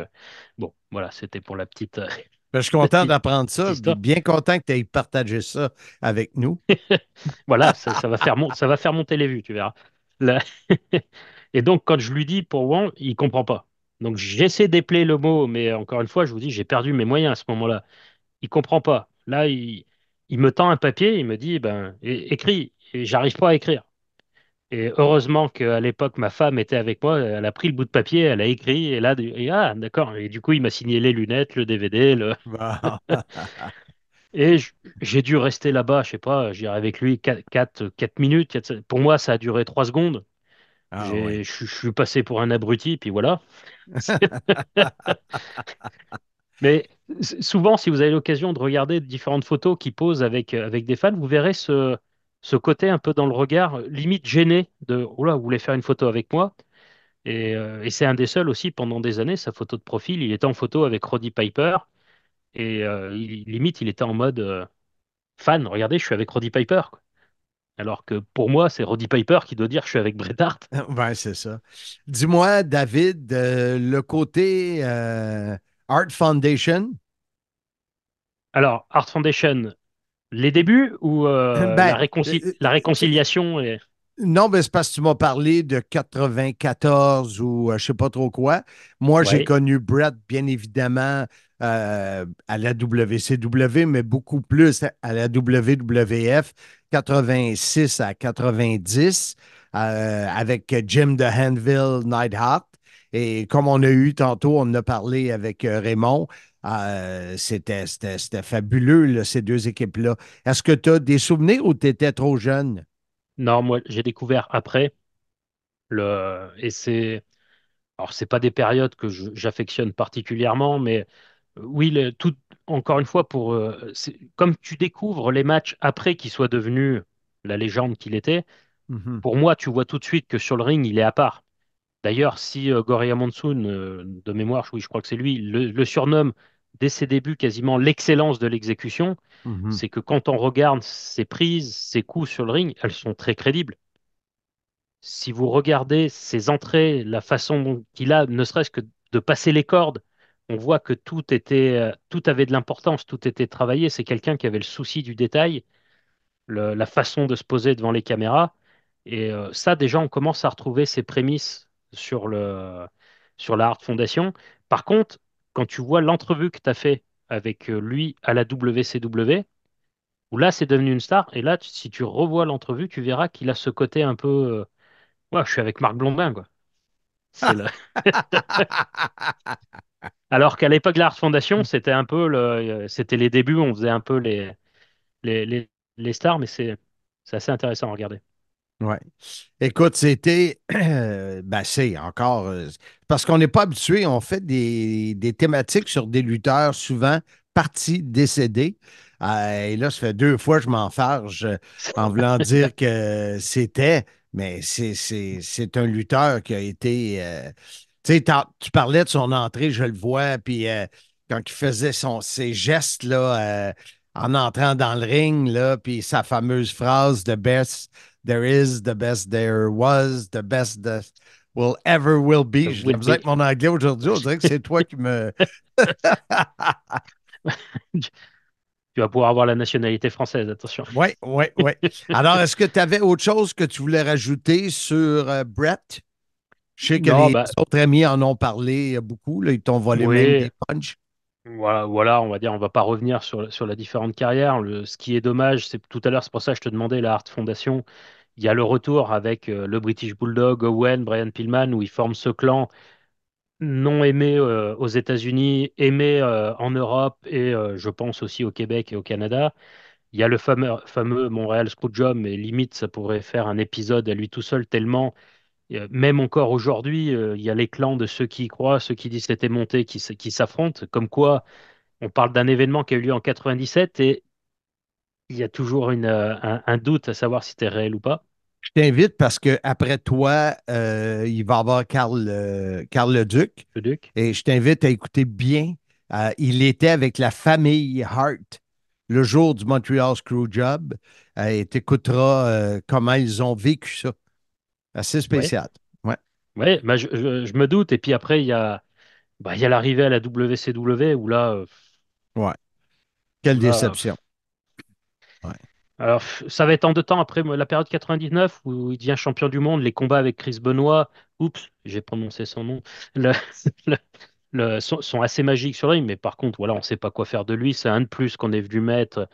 [SPEAKER 10] Bon, voilà, c'était pour la petite. euh,
[SPEAKER 6] Ben, je suis content d'apprendre ça. Bien content que tu aies partagé ça avec nous.
[SPEAKER 10] Voilà, ça, ça va faire mon- ça va faire monter les vues, tu verras. Là- Et donc, quand je lui dis pour Ouange, il comprend pas. Donc, j'essaie d'épeler le mot, mais encore une fois, je vous dis, j'ai perdu mes moyens à ce moment-là. il comprend pas. Là, il, il me tend un papier, il me dit, ben, écris. Et j'arrive pas à écrire. Et heureusement qu'à l'époque, ma femme était avec moi, elle a pris le bout de papier, elle a écrit, et là, et, ah, d'accord. Et du coup, il m'a signé les lunettes, le DVD, le... Et j'ai dû rester là-bas, je sais pas, j'irai avec lui 4, minutes. quatre- Pour moi, ça a duré 3 secondes.
[SPEAKER 6] Ah, ouais.
[SPEAKER 10] Je suis passé pour un abruti, puis voilà. Mais souvent, si vous avez l'occasion de regarder différentes photos qui posent avec, euh, avec des fans, vous verrez ce, ce côté un peu dans le regard, limite gêné de Oh là, vous voulez faire une photo avec moi? Et, euh, et c'est un des seuls aussi pendant des années, sa photo de profil, il était en photo avec Roddy Piper. Et euh, il- limite, il était en mode euh, fan. Regardez, je suis avec Roddy Piper. quoi. Alors que pour moi, c'est Roddy Piper qui doit dire je suis avec Bret Hart.
[SPEAKER 6] Ouais, c'est ça. Dis-moi, David, euh, le côté euh, Art Foundation,
[SPEAKER 10] Alors, Art Foundation, les débuts ou euh,
[SPEAKER 6] Ben,
[SPEAKER 10] la, réconci- la réconciliation et...
[SPEAKER 6] Non, mais c'est parce que tu m'as parlé de 94 ou je sais pas trop quoi. Moi, j'ai connu Brett, bien évidemment, euh, à la WCW, mais beaucoup plus à la WWF, 86 à 90, euh, avec Jim de Hanville, Neidhart. Et comme on a eu tantôt, on a parlé avec euh, Raymond, euh, c'était fabuleux, ces deux équipes-là. Est-ce que tu as des souvenirs ou tu étais trop jeune?
[SPEAKER 10] Non, moi, j'ai découvert après. Le... Et c'est... Alors, c'est pas des périodes que j'affectionne particulièrement, mais oui, le- tout... encore une fois, pour... euh, comme tu découvres les matchs après qu'il soit devenu la légende qu'il était,
[SPEAKER 6] Mhm.
[SPEAKER 10] Pour moi, tu vois tout de suite que sur le ring, il est à part. D'ailleurs, si euh, Gorilla Monsoon, euh, de mémoire, oui, je crois que c'est lui, le, le surnomme dès ses débuts quasiment l'excellence de l'exécution,
[SPEAKER 6] Mhm.
[SPEAKER 10] c'est que quand on regarde ses prises, ses coups sur le ring, elles sont très crédibles. Si vous regardez ses entrées, la façon dont il a, ne serait-ce que de passer les cordes, on voit que tout était, euh, tout avait de l'importance, tout était travaillé. C'est quelqu'un qui avait le souci du détail, le- la façon de se poser devant les caméras. Et euh, ça, déjà, on commence à retrouver ses prémices sur le, sur la Hart Foundation. Par contre, quand tu vois l'entrevue que tu as fait avec euh, lui à la WCW, où là, c'est devenu une star, et là, si tu revois l'entrevue, tu verras qu'il a ce côté un peu, euh, ouais, je suis avec Marc Blondin, quoi. C'est le... Alors qu'à l'époque de la Hart Foundation, c'était un peu le, euh, c'était les débuts, on faisait un peu les, les, les, les stars, mais c'est, c'est assez intéressant à regarder.
[SPEAKER 6] Ouais. Écoute, c'était. ben, c'est encore. euh, parce qu'on n'est pas habitué, on fait des, des thématiques sur des lutteurs souvent partis, décédés. Euh, et là, ça fait deux fois que je m'en farge euh, en voulant dire que c'était, mais c'est, c'est, c'est un lutteur qui a été. Tu sais, t'en- tu parlais de son entrée, je le vois, puis euh, quand il faisait son, ses gestes là, euh, en entrant dans le ring, là, puis sa fameuse phrase The best there is, the best there was, the best that will ever will be. Je
[SPEAKER 10] Will
[SPEAKER 6] besoin
[SPEAKER 10] be.
[SPEAKER 6] avec mon anglais aujourd'hui, on dirait que c'est toi qui me.
[SPEAKER 10] Tu vas pouvoir avoir la nationalité française, attention.
[SPEAKER 6] Oui, oui, oui. Alors, est-ce que tu avais autre chose que tu voulais rajouter sur euh, Brett? Je sais que
[SPEAKER 10] Non,
[SPEAKER 6] les
[SPEAKER 10] bah-
[SPEAKER 6] autres amis en ont parlé beaucoup. Là, ils t'ont volé
[SPEAKER 10] Oui.
[SPEAKER 6] même des punchs.
[SPEAKER 10] Voilà, voilà, on va dire, on va pas revenir sur, sur la différente carrière. Le, ce qui est dommage, c'est tout à l'heure, c'est pour ça que je te demandais la Hart Foundation. Il y a le retour avec euh, le British Bulldog, Owen, Brian Pillman, où ils forment ce clan non aimé euh, aux États-Unis, aimé euh, en Europe et euh, je pense aussi au Québec et au Canada. Il y a le fameux, fameux Montréal Screwjob, mais limite, ça pourrait faire un épisode à lui tout seul, tellement, euh, même encore aujourd'hui, euh, il y a les clans de ceux qui y croient, ceux qui disent c'était monté, qui, s'affrontent, comme quoi on parle d'un événement qui a eu lieu en 97 et il y a toujours une, euh, un, un doute à savoir si c'était réel ou pas.
[SPEAKER 6] Je t'invite parce qu'après toi, euh, il va y avoir Carl, euh, Carl Leduc.
[SPEAKER 10] Le Duc.
[SPEAKER 6] Et je t'invite à écouter bien. Euh, il était avec la famille Hart le jour du Montreal Screwjob. Euh, et tu écouteras euh, comment ils ont vécu ça. Assez spécial. Ouais.
[SPEAKER 10] Oui, bah, je, je- je me doute. Et puis après, il y a, bah, y a l'arrivée à la WCW où là, euh,
[SPEAKER 6] Ouais. Quelle
[SPEAKER 10] Là,
[SPEAKER 6] déception.
[SPEAKER 10] Alors, ça va être en deux temps après la période 99 où il devient champion du monde, les combats avec Chris Benoit, oups, j'ai prononcé son nom, le- le- le- sont, sont assez magiques sur ring, mais par contre, voilà, on ne sait pas quoi faire de lui, c'est un de plus qu'on est venu mettre.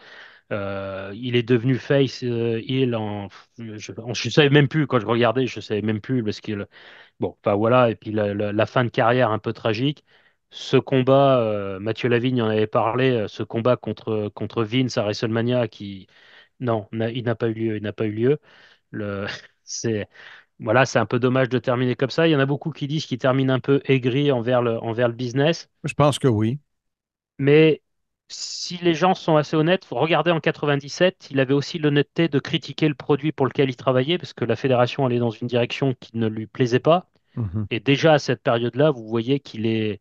[SPEAKER 10] Euh, il est devenu face euh, heel en, je, ne savais même plus quand je regardais, je savais même plus parce qu'il, bon, enfin voilà, et puis la, la- la fin de carrière un peu tragique. Ce combat, euh, Mathieu Lavigne en avait parlé, euh, ce combat contre, contre Vince à WrestleMania qui non, il n'a pas eu lieu. Il n'a pas eu lieu. Le, c'est, voilà, c'est un peu dommage de terminer comme ça. Il y en a beaucoup qui disent qu'il termine un peu aigri envers le, envers le business.
[SPEAKER 6] Je pense que oui.
[SPEAKER 10] Mais si les gens sont assez honnêtes, faut regarder en 97, il avait aussi l'honnêteté de critiquer le produit pour lequel il travaillait, parce que la fédération allait dans une direction qui ne lui plaisait pas.
[SPEAKER 6] Mhm.
[SPEAKER 10] Et déjà à cette période-là, vous voyez qu'il est,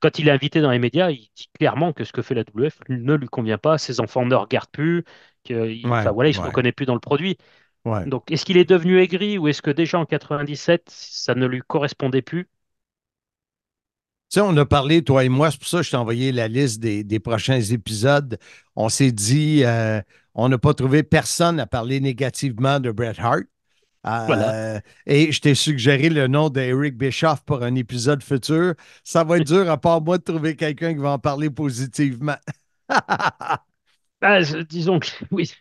[SPEAKER 10] quand il est invité dans les médias, il dit clairement que ce que fait la WF ne lui convient pas, ses enfants ne regardent plus, qu'il,
[SPEAKER 6] Ouais,
[SPEAKER 10] voilà, il ne se
[SPEAKER 6] ouais.
[SPEAKER 10] reconnaît plus dans le produit.
[SPEAKER 6] Ouais.
[SPEAKER 10] Donc, est-ce qu'il est devenu aigri ou est-ce que déjà en 97, ça ne lui correspondait plus?
[SPEAKER 6] Sais, on a parlé, toi et moi, c'est pour ça que je t'ai envoyé la liste des, des prochains épisodes. On s'est dit, euh, on n'a pas trouvé personne à parler négativement de Bret Hart. Euh,
[SPEAKER 10] Voilà.
[SPEAKER 6] Et je t'ai suggéré le nom d'Eric Bischoff pour un épisode futur. Ça va être dur, à part moi, de trouver quelqu'un qui va en parler positivement.
[SPEAKER 10] Ah, disons que oui.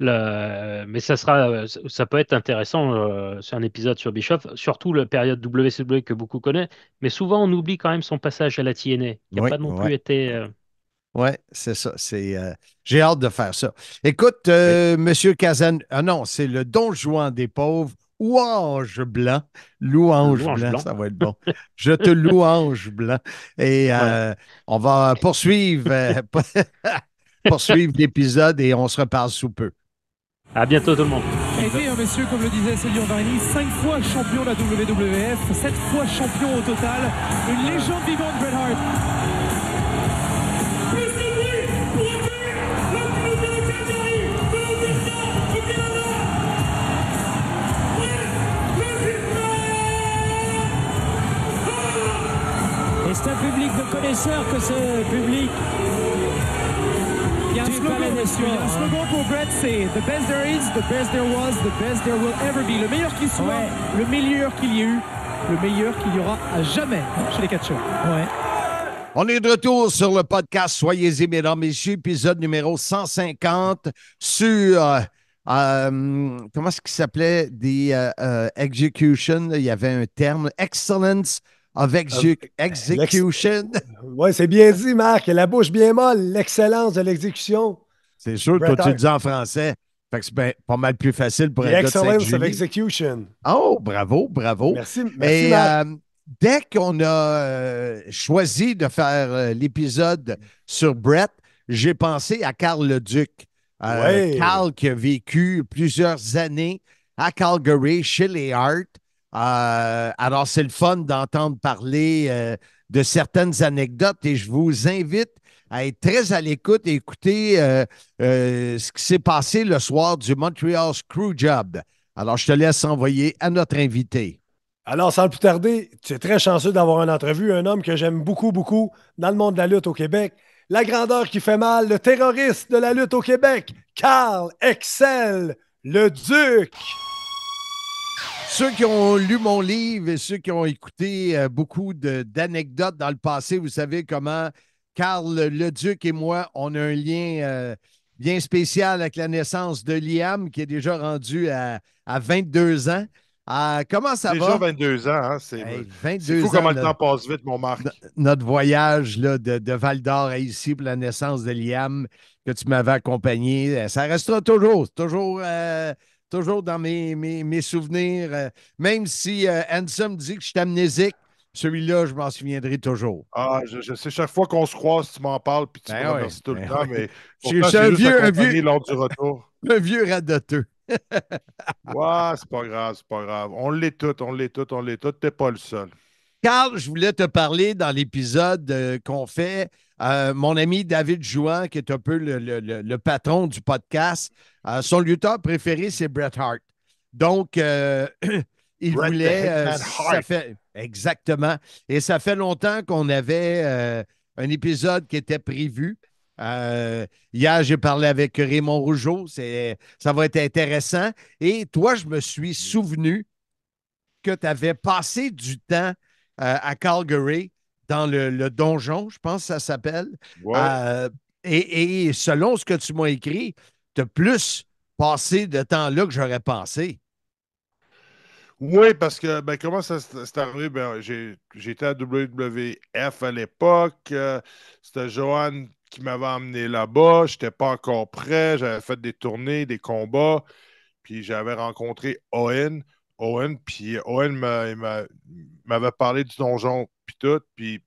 [SPEAKER 10] Le- mais ça sera, ça peut être intéressant. euh, c'est un épisode sur Bischoff, surtout la période WCW que beaucoup connaissent. Mais souvent, on oublie quand même son passage à la TNA, qui n'a
[SPEAKER 6] Oui,
[SPEAKER 10] pas non
[SPEAKER 6] ouais.
[SPEAKER 10] plus été. euh,
[SPEAKER 6] Oui, c'est ça. C'est, euh, j'ai hâte de faire ça. Écoute, euh, Monsieur Kazan, ah non, c'est le Don Juan des pauvres. Louange blanc. Louange,
[SPEAKER 10] Louange
[SPEAKER 6] blanc,
[SPEAKER 10] blanc.
[SPEAKER 6] ça va être bon. Je te louange blanc. Et on va poursuivre, poursuivre l'épisode et on se reparle sous peu.
[SPEAKER 10] À bientôt tout le monde.
[SPEAKER 11] Été un monsieur, comme le disait Céline Varini, cinq fois champion de la WWF, sept fois champion au total, une légende vivante Bret Hart.
[SPEAKER 12] Et c'est un public de connaisseurs que ce public.
[SPEAKER 11] Il y a un slogan, monsieur, il y a un slogan pour Brett, c'est The best there is, the best there was, the best there will ever be. Le meilleur qu'il soit, le meilleur qu'il y ait eu, le meilleur qu'il y aura à jamais chez les catcheurs.
[SPEAKER 12] Ouais.
[SPEAKER 6] On est de retour sur le podcast Soyez-y, mesdames, messieurs, épisode numéro 150 sur. euh, euh, comment est-ce qu'il s'appelait? Des euh, euh, execution. Il y avait un terme. Excellence of exec- execution.
[SPEAKER 7] Oui, c'est bien dit, Marc. La bouche bien molle, l'excellence de l'exécution.
[SPEAKER 6] C'est sûr, toi, tu le dis en français. Fait que c'est ben- pas mal plus facile pour un gars de
[SPEAKER 7] excellence of execution.
[SPEAKER 6] Oh, bravo, bravo.
[SPEAKER 7] Merci, merci,
[SPEAKER 6] Et
[SPEAKER 7] Marc.
[SPEAKER 6] euh, dès qu'on a euh, choisi de faire euh, l'épisode sur Brett, j'ai pensé à Carl Leduc. Euh,
[SPEAKER 7] Ouais.
[SPEAKER 6] Carl qui a vécu plusieurs années à Calgary chez les Hart. Euh, alors, c'est le fun d'entendre parler euh, de certaines anecdotes et je vous invite à être très à l'écoute et écouter euh, ce qui s'est passé le soir du Montreal Screwjob. Alors, je te laisse envoyer à notre invité.
[SPEAKER 7] Alors, sans plus tarder, tu es très chanceux d'avoir une entrevue, un homme que j'aime beaucoup, beaucoup dans le monde de la lutte au Québec. La grandeur qui fait mal, le terroriste de la lutte au Québec, Carl Excel, le Duc.
[SPEAKER 6] Ceux qui ont lu mon livre et ceux qui ont écouté euh, beaucoup d'anecdotes dans le passé, vous savez comment Carl Leduc et moi, on a un lien euh, bien spécial avec la naissance de Liam, qui est déjà rendu à, à 22 ans. Ah, comment ça
[SPEAKER 13] Déjà
[SPEAKER 6] va?
[SPEAKER 13] 22 ans, hein? C'est
[SPEAKER 6] Hey,
[SPEAKER 13] c'est
[SPEAKER 6] 22
[SPEAKER 13] fou comment
[SPEAKER 6] ans,
[SPEAKER 13] le
[SPEAKER 6] là.
[SPEAKER 13] temps passe vite, mon Marc.
[SPEAKER 6] notre voyage là, de, de Val d'Or à ici pour la naissance de Liam que tu m'avais accompagné. euh, Ça restera toujours, toujours, euh, toujours dans mes, mes, mes souvenirs. euh, même si euh, Hanson dit que je suis amnésique, celui-là, je m'en souviendrai toujours.
[SPEAKER 13] Ah, je, je sais, chaque fois qu'on se croise, tu m'en parles, puis tu
[SPEAKER 6] Ben
[SPEAKER 13] me
[SPEAKER 6] ouais,
[SPEAKER 13] remercies tout le
[SPEAKER 6] ben
[SPEAKER 13] temps,
[SPEAKER 6] ouais.
[SPEAKER 13] mais
[SPEAKER 6] Je suis- un vieux- un vieux-
[SPEAKER 13] lors du retour.
[SPEAKER 6] Un vieux radoteux.
[SPEAKER 13] Ouais, c'est pas grave, c'est pas grave. On l'est tout, on l'est tout, on l'est tout. T'es pas le seul.
[SPEAKER 6] Carl, je voulais te parler dans l'épisode euh, qu'on fait. Euh, mon ami David Jouan, qui est un peu le, le- le- le patron du podcast, euh, son lutteur préféré, c'est Bret Hart. Donc, euh, il
[SPEAKER 13] Bret
[SPEAKER 6] voulait. ça fait, exactement. Et ça fait longtemps qu'on avait un épisode qui était prévu. Euh, hier, j'ai parlé avec Raymond Rougeau. Ça va être intéressant. Et toi, je me suis souvenu que tu avais passé du temps euh, à Calgary dans le, le donjon, je pense que ça s'appelle. Euh, et, et selon ce que tu m'as écrit, tu as plus passé de temps là que j'aurais pensé.
[SPEAKER 13] Oui, parce que ben, comment ça s'est arrivé? Ben, J'étais à WWF à l'époque. euh, C'était Johan qui m'avait emmené là-bas. Je n'étais pas encore prêt. J'avais fait des tournées, des combats. Puis j'avais rencontré Owen. Owen, puis Owen m'avait parlé du donjon, puis tout. Puis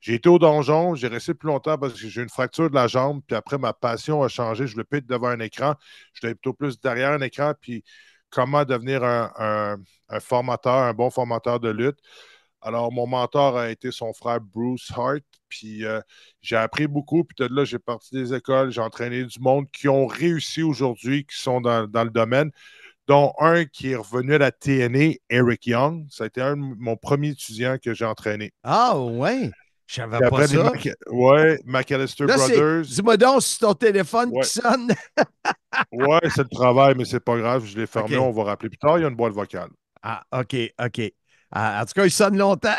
[SPEAKER 13] j'ai été au donjon. J'ai resté plus longtemps parce que j'ai une fracture de la jambe. Puis après, ma passion a changé. Je voulais plus devant un écran. Je voulais plutôt plus derrière un écran. Puis comment devenir un, formateur, un bon formateur de lutte. Alors, mon mentor a été son frère Bruce Hart. Puis euh, j'ai appris beaucoup. Puis de là, j'ai parti des écoles. J'ai entraîné du monde qui ont réussi aujourd'hui, qui sont dans le domaine, dont un qui est revenu à la TNA, Eric Young. Ça a été un de mon premier étudiant que j'ai entraîné.
[SPEAKER 6] Ah, ouais. Je savais pas
[SPEAKER 13] après,
[SPEAKER 6] ça.
[SPEAKER 13] Mac- ouais, McAllister
[SPEAKER 6] Là,
[SPEAKER 13] Brothers.
[SPEAKER 6] Dis-moi donc si c'est ton téléphone
[SPEAKER 13] Ouais.
[SPEAKER 6] qui sonne.
[SPEAKER 13] Ouais, c'est le travail, mais c'est pas grave. Je l'ai fermé. On va rappeler plus tard. Il y a une boîte vocale.
[SPEAKER 6] Ah, OK, OK. Ah, en tout cas, il sonne longtemps.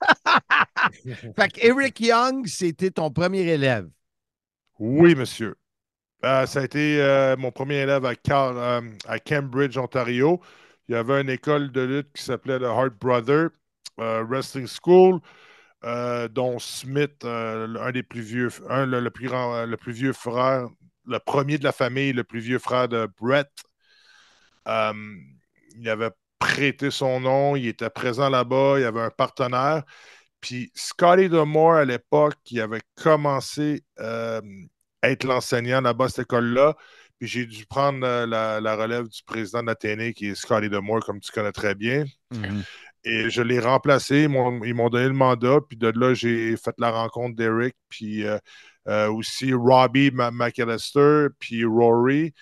[SPEAKER 6] fait que Eric Young, c'était ton premier élève.
[SPEAKER 13] Oui, monsieur. Euh, ça a été euh, mon premier élève euh, à Cambridge, Ontario. Il y avait une école de lutte qui s'appelait le Hart Brother Wrestling School, dont Smith, un des plus vieux, un, le, plus grand, le plus vieux frère, le premier de la famille, le plus vieux frère de Brett. Il avait prêté son nom, il était présent là-bas, il avait un partenaire. Puis Scotty Demore, à l'époque, il avait commencé être l'enseignant là-bas à cette école-là. Puis j'ai dû prendre euh, la, la relève du président TNA, qui est Scotty Demore, comme tu connais très bien.
[SPEAKER 6] Mhm.
[SPEAKER 13] Et je l'ai remplacé. Ils m'ont ils m'ont donné le mandat. Puis de là, j'ai fait la rencontre d'Eric. Puis euh, euh, aussi Robbie McAllister. Puis Rory.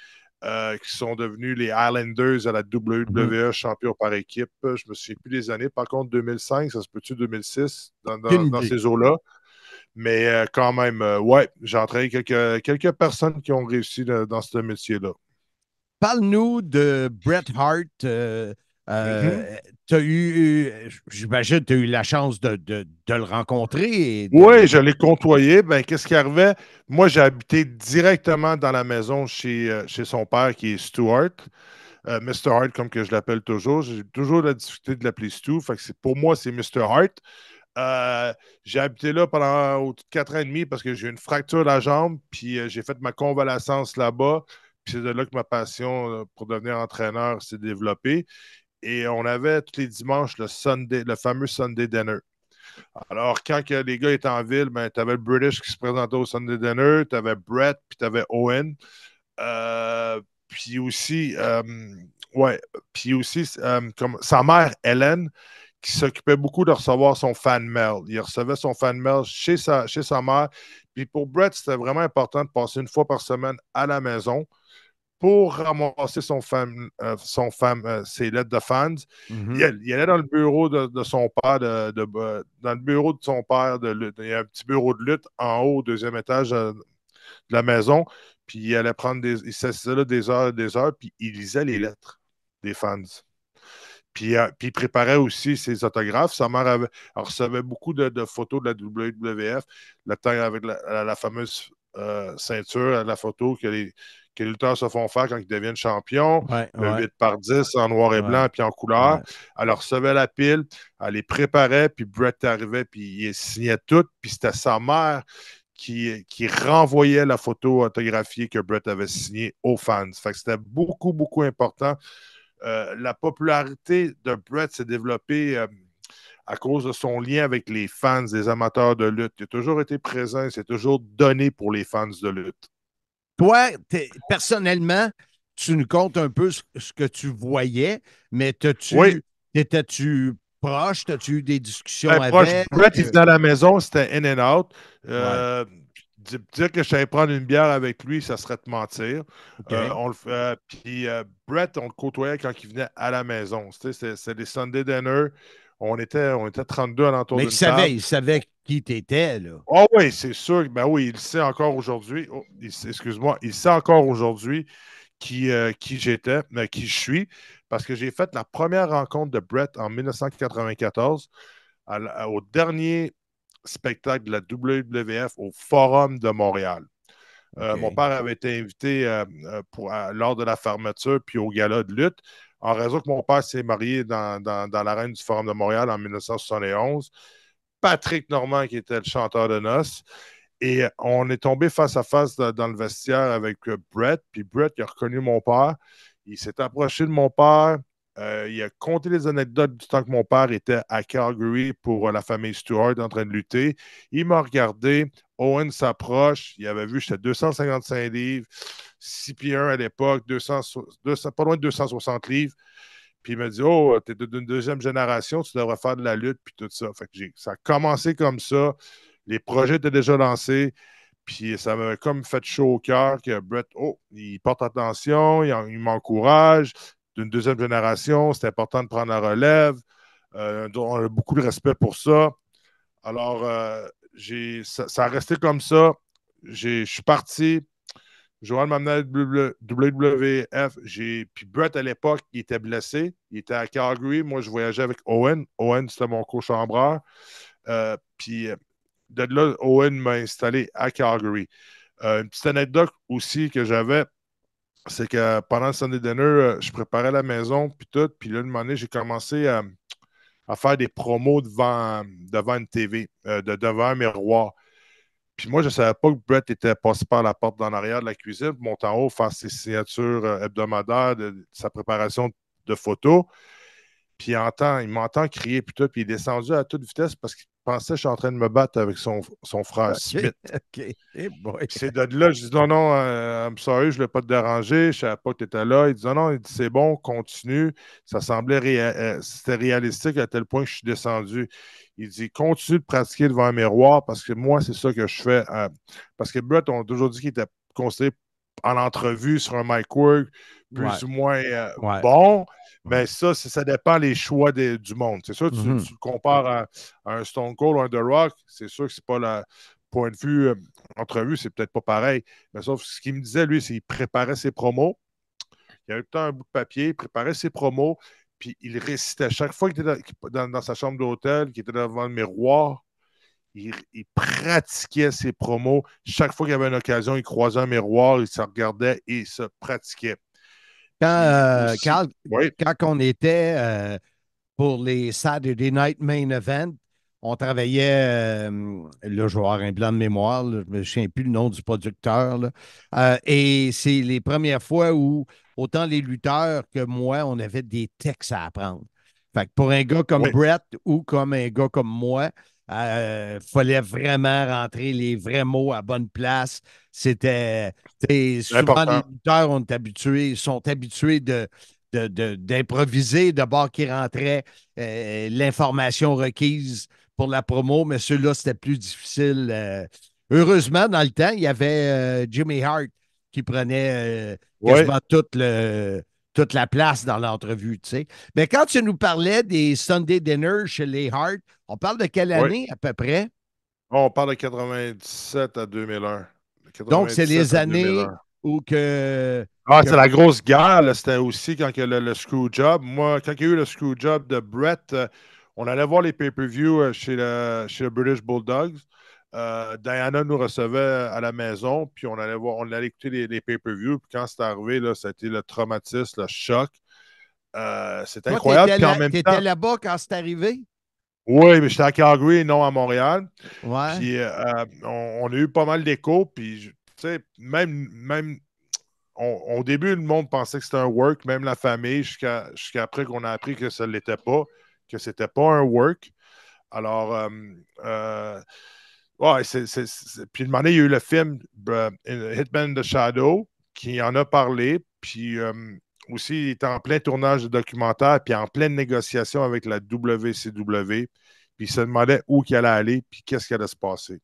[SPEAKER 13] euh, qui sont devenus les Islanders à la WWE, champions par équipe. Je me souviens plus des années. Par contre, 2005, ça se peut-tu 2006, dans, ces eaux-là? Mais euh, quand même, euh, ouais, j'ai entraîné quelques, quelques personnes qui ont réussi dans ce métier-là.
[SPEAKER 6] Parle-nous de Bret Hart. euh, euh,
[SPEAKER 13] Mhm.
[SPEAKER 6] t'as eu, j'imagine, tu as eu la chance de, de- de le rencontrer. de-
[SPEAKER 13] Oui, je l'ai côtoyé. Ben, qu'est-ce qui arrivait? Moi, j'ai habité directement dans la maison chez, euh, chez son père, qui est Stuart. Mr. Hart, comme que je l'appelle toujours. J'ai toujours la difficulté de l'appeler Stu. Fait que c'est- pour moi, c'est Mr. Hart. Euh, j'ai habité là pendant de quatre ans et demi parce que j'ai eu une fracture de la jambe, puis euh, j'ai fait ma convalescence là-bas. Puis c'est de là que ma passion euh, pour devenir entraîneur s'est développée. Et on avait tous les dimanches le Sunday, le fameux Sunday Dinner. Alors, quand les gars étaient en ville, ben, tu avais le British qui se présentait au Sunday Dinner, tu avais Brett, puis tu avais Owen. Puis aussi, ouais, puis aussi, comme sa mère, Hélène, qui s'occupait beaucoup de recevoir son fan mail. Il recevait son fan mail chez sa, chez sa mère. Puis pour Brett, c'était vraiment important de passer une fois par semaine à la maison pour ramasser son fan, euh, son fan, euh, ses lettres de fans.
[SPEAKER 6] Mhm.
[SPEAKER 13] il, allait, il allait dans le bureau de, de son père, de, de- euh, dans le bureau de son père de lutte. Il y a un petit bureau de lutte en haut, au deuxième étage euh, de la maison. Puis il allait prendre des. Il s'assisait là des heures et des heures, puis il lisait les lettres des fans. Puis, euh, puis il préparait aussi ses autographes. Sa mère avait, recevait beaucoup de, de photos de la WWF, le temps avec la, la- la fameuse euh, ceinture, la photo que les, que les lutteurs se font faire quand ils deviennent champions.
[SPEAKER 6] Ouais,
[SPEAKER 13] le
[SPEAKER 6] ouais.
[SPEAKER 13] 8 par 10 en noir et blanc puis en couleur.
[SPEAKER 6] Ouais.
[SPEAKER 13] Elle recevait la pile, elle les préparait, puis Brett arrivait, puis il signait tout. Puis c'était sa mère qui, qui renvoyait la photo autographiée que Brett avait signée aux fans. Fait que c'était beaucoup, beaucoup important. Euh, la popularité de Brett s'est développée euh, à cause de son lien avec les fans, des amateurs de lutte. Il a toujours été présent, il s'est toujours donné pour les fans de lutte.
[SPEAKER 6] Toi, personnellement, tu nous comptes un peu ce, ce que tu voyais, mais t'as-tu,
[SPEAKER 13] Oui.
[SPEAKER 6] étais-tu proche? T'as-tu eu des discussions
[SPEAKER 13] Ben, proche,
[SPEAKER 6] avec?
[SPEAKER 13] Brett, il venait à la maison, c'était in and out. Euh, Dire que je savais prendre une bière avec lui, ça serait te mentir. Euh, on le fait- euh, puis euh, Brett, on le côtoyait quand il venait à la maison. C'était des Sunday dinner. On était, on était 32 à l'entour
[SPEAKER 6] mais
[SPEAKER 13] d'une
[SPEAKER 6] il
[SPEAKER 13] table.
[SPEAKER 6] savait, il savait qui t'étais, là.
[SPEAKER 13] Ah oui, c'est sûr. Ben oui, il sait encore aujourd'hui. Oh, Excuse-moi, il sait encore aujourd'hui qui, qui j'étais, qui je suis, parce que j'ai fait la première rencontre de Brett en 1994 à la- au dernier spectacle de la WWF au Forum de Montréal. Euh. Mon père avait été invité euh, euh, pour, à- lors de la fermeture puis au gala de lutte, en raison que mon père s'est marié dans, dans, dans l'arène du Forum de Montréal en 1971. Patrick Normand, qui était le chanteur de noces. Et on est tombé face à face de- dans le vestiaire avec Brett. Puis Brett, il a reconnu mon père. Il s'est approché de mon père. Euh, il a conté les anecdotes du temps que mon père était à Calgary pour euh, la famille Stewart en train de lutter. Il m'a regardé. Owen s'approche. Il avait vu que j'étais 255 livres, 6 pieds 1 à l'époque, 200, 200 pas loin de 260 livres. Puis il m'a dit Oh, t'es d'une deuxième génération, tu devrais faire de la lutte, puis tout ça. Ça a commencé comme ça. Les projets étaient déjà lancés. Puis ça m'a comme fait chaud au cœur que Brett, oh, il porte attention, il, en- il m'encourage. D'une deuxième génération, c'est important de prendre la relève. Euh, on a beaucoup de respect pour ça. Alors, euh, ça, a resté comme ça. Je suis parti. Joël m'a amené à WWF. Puis Brett, à l'époque, il était blessé. Il était à Calgary. Moi, je voyageais avec Owen. Owen, c'était mon co-chambreur. Euh, puis de là, Owen m'a installé à Calgary. Une petite anecdote aussi que j'avais, c'est que pendant le Sunday Dinner, euh, je préparais la maison, puis tout. Puis là, une moment j'ai commencé à, à faire des promos devant, devant une TV, euh, de, devant un miroir. Puis moi, je ne savais pas que Brett était passé par la porte dans l'arrière de la cuisine, monter en haut, faire ses signatures euh, hebdomadaires, de sa préparation de photos. Puis il, entend, il m'entend crier, puis tout, puis il est descendu à toute vitesse parce qu'il pensait que je suis en train de me battre avec son, son frère Smith.
[SPEAKER 6] OK. Eh boy.
[SPEAKER 13] C'est de là, je dis non, non, euh, I'm sorry, je ne voulais pas te déranger, je ne savais pas que tu étais là. Il dit non, non, il dit c'est bon, continue. Ça semblait réa- euh, c'était réalistique à tel point que je suis descendu. Il dit continue de pratiquer devant un miroir parce que moi, c'est ça que je fais. euh, parce que Brett, on a toujours dit qu'il était considéré en entrevue sur un mic work plus
[SPEAKER 6] Ouais.
[SPEAKER 13] ou moins euh,
[SPEAKER 6] Ouais.
[SPEAKER 13] bon. Mais ça, ça dépend les choix des- du monde. C'est sûr, tu,
[SPEAKER 6] Mhm.
[SPEAKER 13] tu le compares à, à un Stone Cold ou un The Rock, c'est sûr que c'est pas le point de vue euh, entrevue, c'est peut-être pas pareil. Mais sauf ce qu'il me disait, lui, c'est qu'il préparait ses promos. Il avait tout un bout de papier, il préparait ses promos, puis il récitait. Chaque fois qu'il était dans, dans- dans sa chambre d'hôtel, qu'il était devant le miroir, il, il pratiquait ses promos. Chaque fois qu'il y avait une occasion, il croisait un miroir, il se regardait et il se pratiquait.
[SPEAKER 6] Quand, euh,
[SPEAKER 13] Oui.
[SPEAKER 6] quand on était euh, pour les Saturday Night Main Event, on travaillait, euh, là, je vais avoir un blanc de mémoire, là, je ne me souviens plus le nom du producteur. là. Euh, et c'est les premières fois où autant les lutteurs que moi, on avait des textes à apprendre. Fait que pour un gars comme
[SPEAKER 13] Oui.
[SPEAKER 6] Brett ou comme un gars comme moi, il fallait vraiment rentrer les vrais mots à bonne place. C'était souvent
[SPEAKER 13] important.
[SPEAKER 6] les lutteurs on est habitués, sont habitués de, de- de- d'improviser, de bord qui rentrait euh, l'information requise pour la promo, mais ceux-là, c'était plus difficile. euh. heureusement, dans le temps, il y avait euh, Jimmy Hart qui prenait euh,
[SPEAKER 13] Ouais.
[SPEAKER 6] quasiment toute, le- toute la place dans l'entrevue, tu sais. Mais quand tu nous parlais des Sunday Dinners chez les Hart, on parle de quelle année à peu près?
[SPEAKER 13] On parle de 97 à 2001.
[SPEAKER 6] Donc, c'est
[SPEAKER 13] 97
[SPEAKER 6] les années
[SPEAKER 13] 2001.
[SPEAKER 6] où que...
[SPEAKER 13] Ah,
[SPEAKER 6] que-
[SPEAKER 13] c'est la grosse guerre. là. C'était aussi quand il y a le, le screw job. Moi, quand il y a eu le screw job de Brett, euh, on allait voir les pay-per-view euh, chez le, chez le British Bulldogs. Euh, Diana nous recevait à la maison, puis on allait voir, on allait écouter les, les pay-per-view. Puis quand c'est arrivé, là, ça a été le traumatisme, le choc. Euh, C'était
[SPEAKER 6] Toi,
[SPEAKER 13] incroyable. Puis en même temps,
[SPEAKER 6] là-bas quand c'est arrivé?
[SPEAKER 13] oui, mais j'étais à Calgary, non à Montréal.
[SPEAKER 6] Ouais.
[SPEAKER 13] Puis euh, on, on a eu pas mal d'échos. Puis, tu sais, même, même on- au début, le monde pensait que c'était un work, même la famille, jusqu'à jusqu'à après qu'on a appris que ça ne l'était pas, que c'était pas un work. Alors, euh, euh, ouais, c'est. Puis, une année, il y a eu le film euh, Hitman the Shadow qui en a parlé. Puis, euh, aussi, il était en plein tournage de documentaire, puis en pleine négociation avec la WCW. Puis, il se demandait où il allait aller, puis qu'est-ce qui allait se passer.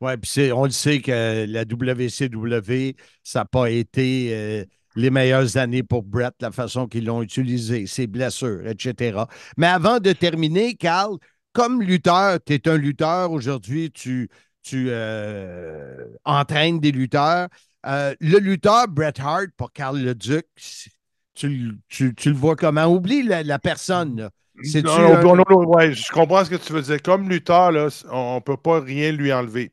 [SPEAKER 6] Oui, puis on le sait que la WCW, ça n'a pas été euh, les meilleures années pour Brett, la façon qu'ils l'ont utilisé, ses blessures, etc. Mais avant de terminer, Carl, comme lutteur, tu es un lutteur aujourd'hui, tu, tu euh, entraînes des lutteurs. Euh, le lutteur Bret Hart pour Carl Leduc, tu, le- tu- tu le vois comment? Oublie la, la personne.
[SPEAKER 13] Non, non,
[SPEAKER 6] un-
[SPEAKER 13] non, non, ouais, je comprends ce que tu veux dire. Comme lutteur, là, on ne peut pas rien lui enlever.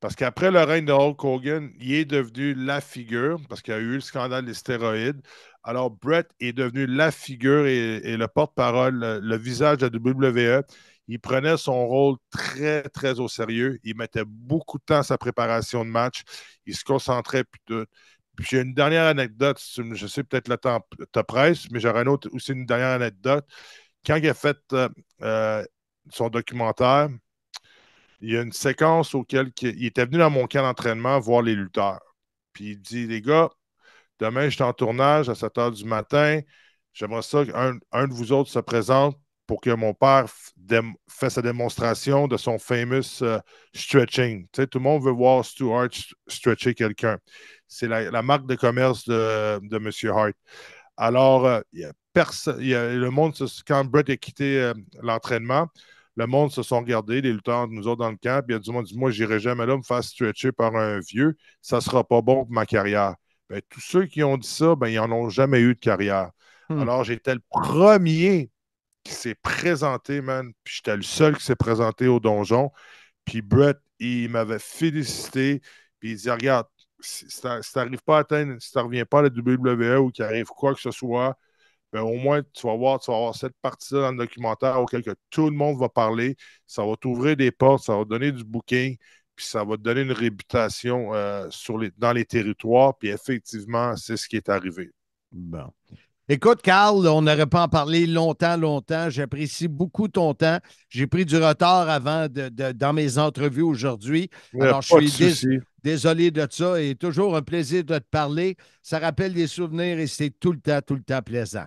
[SPEAKER 13] Parce qu'après le règne de Hulk Hogan, il est devenu la figure, parce qu'il y a eu le scandale des stéroïdes. Alors, Brett est devenu la figure et, et le porte-parole, le, le visage de la WWE. Il prenait son rôle très, très au sérieux. Il mettait beaucoup de temps à sa préparation de match. Il se concentrait. Puis j'ai une dernière anecdote. Je sais peut-être le temps te presse, mais j'aurais une autre, aussi une dernière anecdote. Quand il a fait euh, euh, son documentaire, il y a une séquence auquel que- il était venu dans mon camp d'entraînement voir les lutteurs. Puis il dit Les gars, demain, je suis en tournage à 7 h du matin. J'aimerais ça qu'un un de vous autres se présente pour que mon père fasse sa démonstration de son famous euh, stretching. Tu sais, tout le monde veut voir Stu Hart st- stretcher quelqu'un. C'est la, la marque de commerce de, de M. Hart. Alors, euh, il y a personne, il y a- le monde, se- quand Brett a quitté euh, l'entraînement, le monde se sont regardés, les lutteurs, nous autres dans le camp, puis il y a du monde qui dit Moi, je n'irai jamais là me faire stretcher par un vieux, ça ne sera pas bon pour ma carrière. Ben, tous ceux qui ont dit ça, ben, ils n'en ont jamais eu de carrière.
[SPEAKER 6] Hmm.
[SPEAKER 13] Alors, j'étais le premier qui s'est présenté, man, puis j'étais le seul qui s'est présenté au donjon. Puis Brett, il m'avait félicité, puis il dit Regarde, si, si t'ar- si t'arrives pas à atteindre, si tu reviens pas à la WWE ou qu'il arrive quoi que ce soit, ben, au moins, tu vas voir, tu vas avoir cette partie-là dans le documentaire auquel que tout le monde va parler. Ça va t'ouvrir des portes, ça va te donner du booking, puis ça va te donner une réputation euh, sur les, dans les territoires. Puis effectivement, c'est ce qui est arrivé.
[SPEAKER 6] Bon. Écoute, Carl, on n'aurait pas en parlé longtemps, longtemps. J'apprécie beaucoup ton temps. J'ai pris du retard avant de, de- dans mes entrevues aujourd'hui. Alors, je suis dés- désolé de ça et toujours un plaisir de te parler. Ça rappelle des souvenirs et c'est tout le temps, tout le temps plaisant.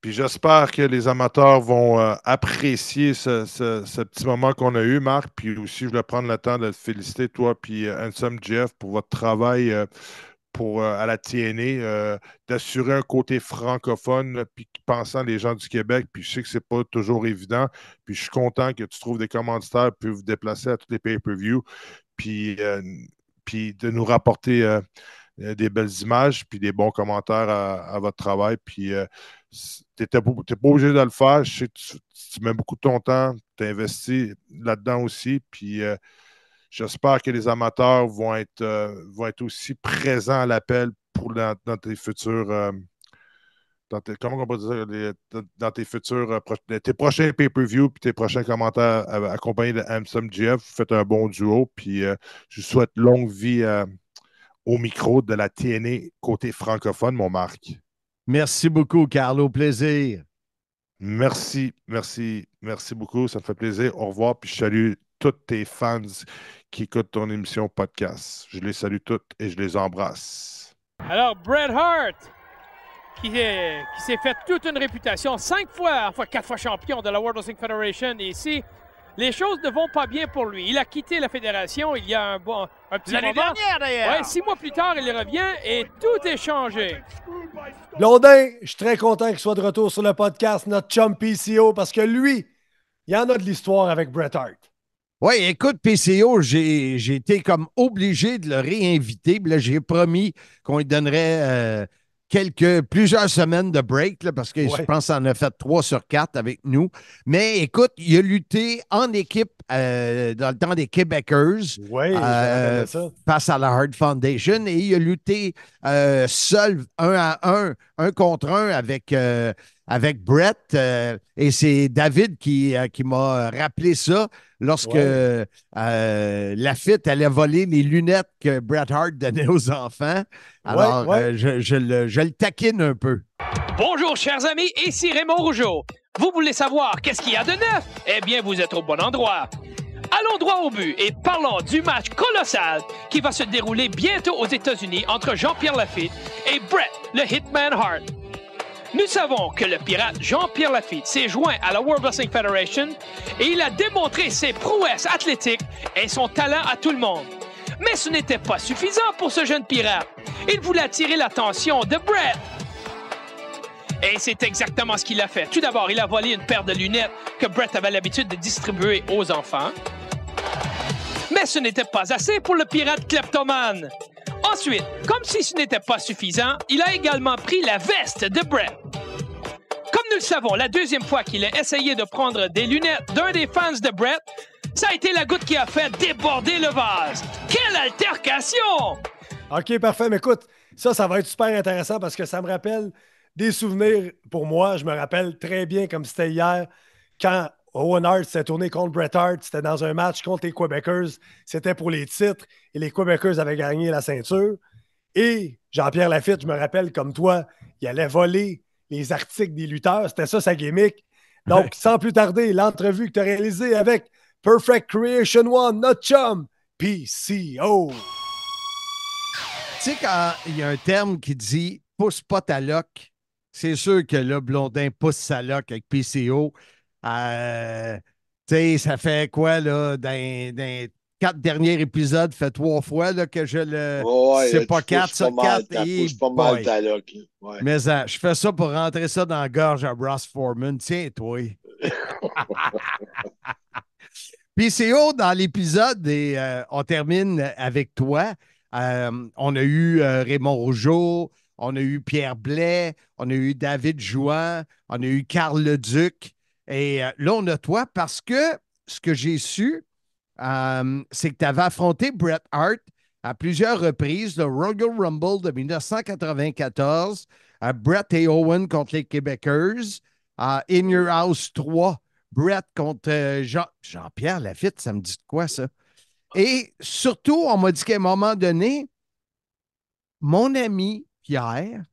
[SPEAKER 13] Puis j'espère que les amateurs vont euh, apprécier ce, ce- ce petit moment qu'on a eu, Marc. Puis aussi, je voulais prendre le temps de te féliciter, toi, puis euh, Handsome Jeff, pour votre travail euh, pour, euh, à la TNA, euh, d'assurer un côté francophone, puis pensant les gens du Québec. Puis je sais que c'est pas toujours évident. Puis je suis content que tu trouves des commanditaires puis vous déplacer à tous les pay-per-views. Puis, euh, puis de nous rapporter des belles images, puis des bons commentaires à, votre travail. Puis tu n'es pas obligé de le faire. Je sais que tu, mets beaucoup de ton temps, tu investi là-dedans aussi. Puis j'espère que les amateurs vont être, euh, vont être aussi présents à l'appel pour dans, dans tes futurs. euh, dans tes, comment on peut dire, les- dans- tes futurs, euh, tes prochains pay-per-view puis tes prochains commentaires accompagnés de Handsome GF. Vous faites un bon duo. Puis je vous souhaite longue vie au micro de la TNA côté francophone, mon Marc.
[SPEAKER 6] Merci beaucoup, Carl. Au plaisir.
[SPEAKER 13] Merci, merci, merci beaucoup. Ça me fait plaisir. Au revoir. Puis je salue tous tes fans qui écoutent ton émission podcast. Je les salue toutes et je les embrasse.
[SPEAKER 1] Alors, Bret Hart, qui, est- qui s'est fait toute une réputation, cinq fois, enfin quatre fois champion de la World Wrestling Federation, et ici, les choses ne vont pas bien pour lui. Il a quitté la fédération il y a un, bon, un petit
[SPEAKER 14] L'année
[SPEAKER 1] moment.
[SPEAKER 14] dernière, d'ailleurs.
[SPEAKER 1] Ouais, six mois plus tard, il revient et tout est changé.
[SPEAKER 7] Blondin, je suis très content qu'il soit de retour sur le podcast, notre chum PCO, parce que lui, il y en a de l'histoire avec Bret Hart.
[SPEAKER 6] Oui, écoute, PCO, j'ai j'ai été comme obligé de le réinviter. Puis là, j'ai promis qu'on lui donnerait euh, quelques, plusieurs semaines de break, là, parce que je
[SPEAKER 7] Ouais.
[SPEAKER 6] pense qu'il en a fait trois sur quatre avec nous. Mais écoute, il a lutté en équipe euh, dans le temps des
[SPEAKER 7] rappelle de ça.
[SPEAKER 6] face à la Hard Foundation et il a lutté euh, seul, un à un, un contre un avec, euh, avec Brett. euh, et c'est David qui, euh, qui m'a rappelé ça lorsque
[SPEAKER 7] Ouais.
[SPEAKER 6] euh, Lafitte allait voler les lunettes que Bret Hart donnait aux enfants. Alors,
[SPEAKER 7] ouais.
[SPEAKER 6] euh, je, je le, je le taquine un peu.
[SPEAKER 1] Bonjour, chers amis, ici Raymond Rougeau. Vous voulez savoir qu'est-ce qu'il y a de neuf? Eh bien, vous êtes au bon endroit. Allons droit au but et parlons du match colossal qui va se dérouler bientôt aux États-Unis entre Jean-Pierre Lafitte et Bret, le Hitman Hart. Nous savons que le pirate Jean-Pierre Lafitte s'est joint à la World Wrestling Federation et il a démontré ses prouesses athlétiques et son talent à tout le monde. Mais ce n'était pas suffisant pour ce jeune pirate. Il voulait attirer l'attention de Bret. Et c'est exactement ce qu'il a fait. Tout d'abord, il a volé une paire de lunettes que Brett avait l'habitude de distribuer aux enfants. Mais ce n'était pas assez pour le pirate kleptomane. Ensuite, comme si ce n'était pas suffisant, il a également pris la veste de Brett. Comme nous le savons, la deuxième fois qu'il a essayé de prendre des lunettes d'un des fans de Brett, ça a été la goutte qui a fait déborder le vase. Quelle altercation!
[SPEAKER 7] OK, parfait. Mais écoute, ça, ça va être super intéressant parce que ça me rappelle des souvenirs pour moi. Je me rappelle très bien comme c'était hier quand Owen Hart s'est tourné contre Bret Hart. C'était dans un match contre les Quebecers. C'était pour les titres et les Quebecers avaient gagné la ceinture. Et Jean-Pierre Lafitte, je me rappelle comme toi, il allait voler les articles des lutteurs. C'était ça sa gimmick. Donc, sans plus tarder, l'entrevue que tu as réalisée avec Perfect Creation One, notre chum, PCO.
[SPEAKER 6] Tu sais, quand il y a un terme qui dit pousse pas ta loc, c'est sûr que là, Blondin pousse sa loc avec PCO. Euh, tu sais, ça fait quoi, là, dans, dans quatre derniers épisodes, fait trois fois là, que je le.
[SPEAKER 15] Ouais,
[SPEAKER 6] c'est pas quatre
[SPEAKER 15] mal
[SPEAKER 6] quatre.
[SPEAKER 15] pousses pas mal. Ouais.
[SPEAKER 6] Mais je fais ça pour rentrer ça dans la gorge à Ross Foreman. Tiens, toi. PCO, dans l'épisode, et euh, on termine avec toi. Euh, on a eu euh, Raymond Rougeau, on a eu Pierre Blais, on a eu David Jouan, on a eu Carl Leduc. Et euh, là, on a toi parce que ce que j'ai su, euh, c'est que tu avais affronté Bret Hart à plusieurs reprises, le Royal Rumble de 1994, à Bret et Owen contre les Québecers, à In Your House 3, Bret contre euh, Jean- Jean-Pierre Lafitte, ça me dit de quoi ça? Et surtout, on m'a dit qu'à un moment donné, mon ami Pierre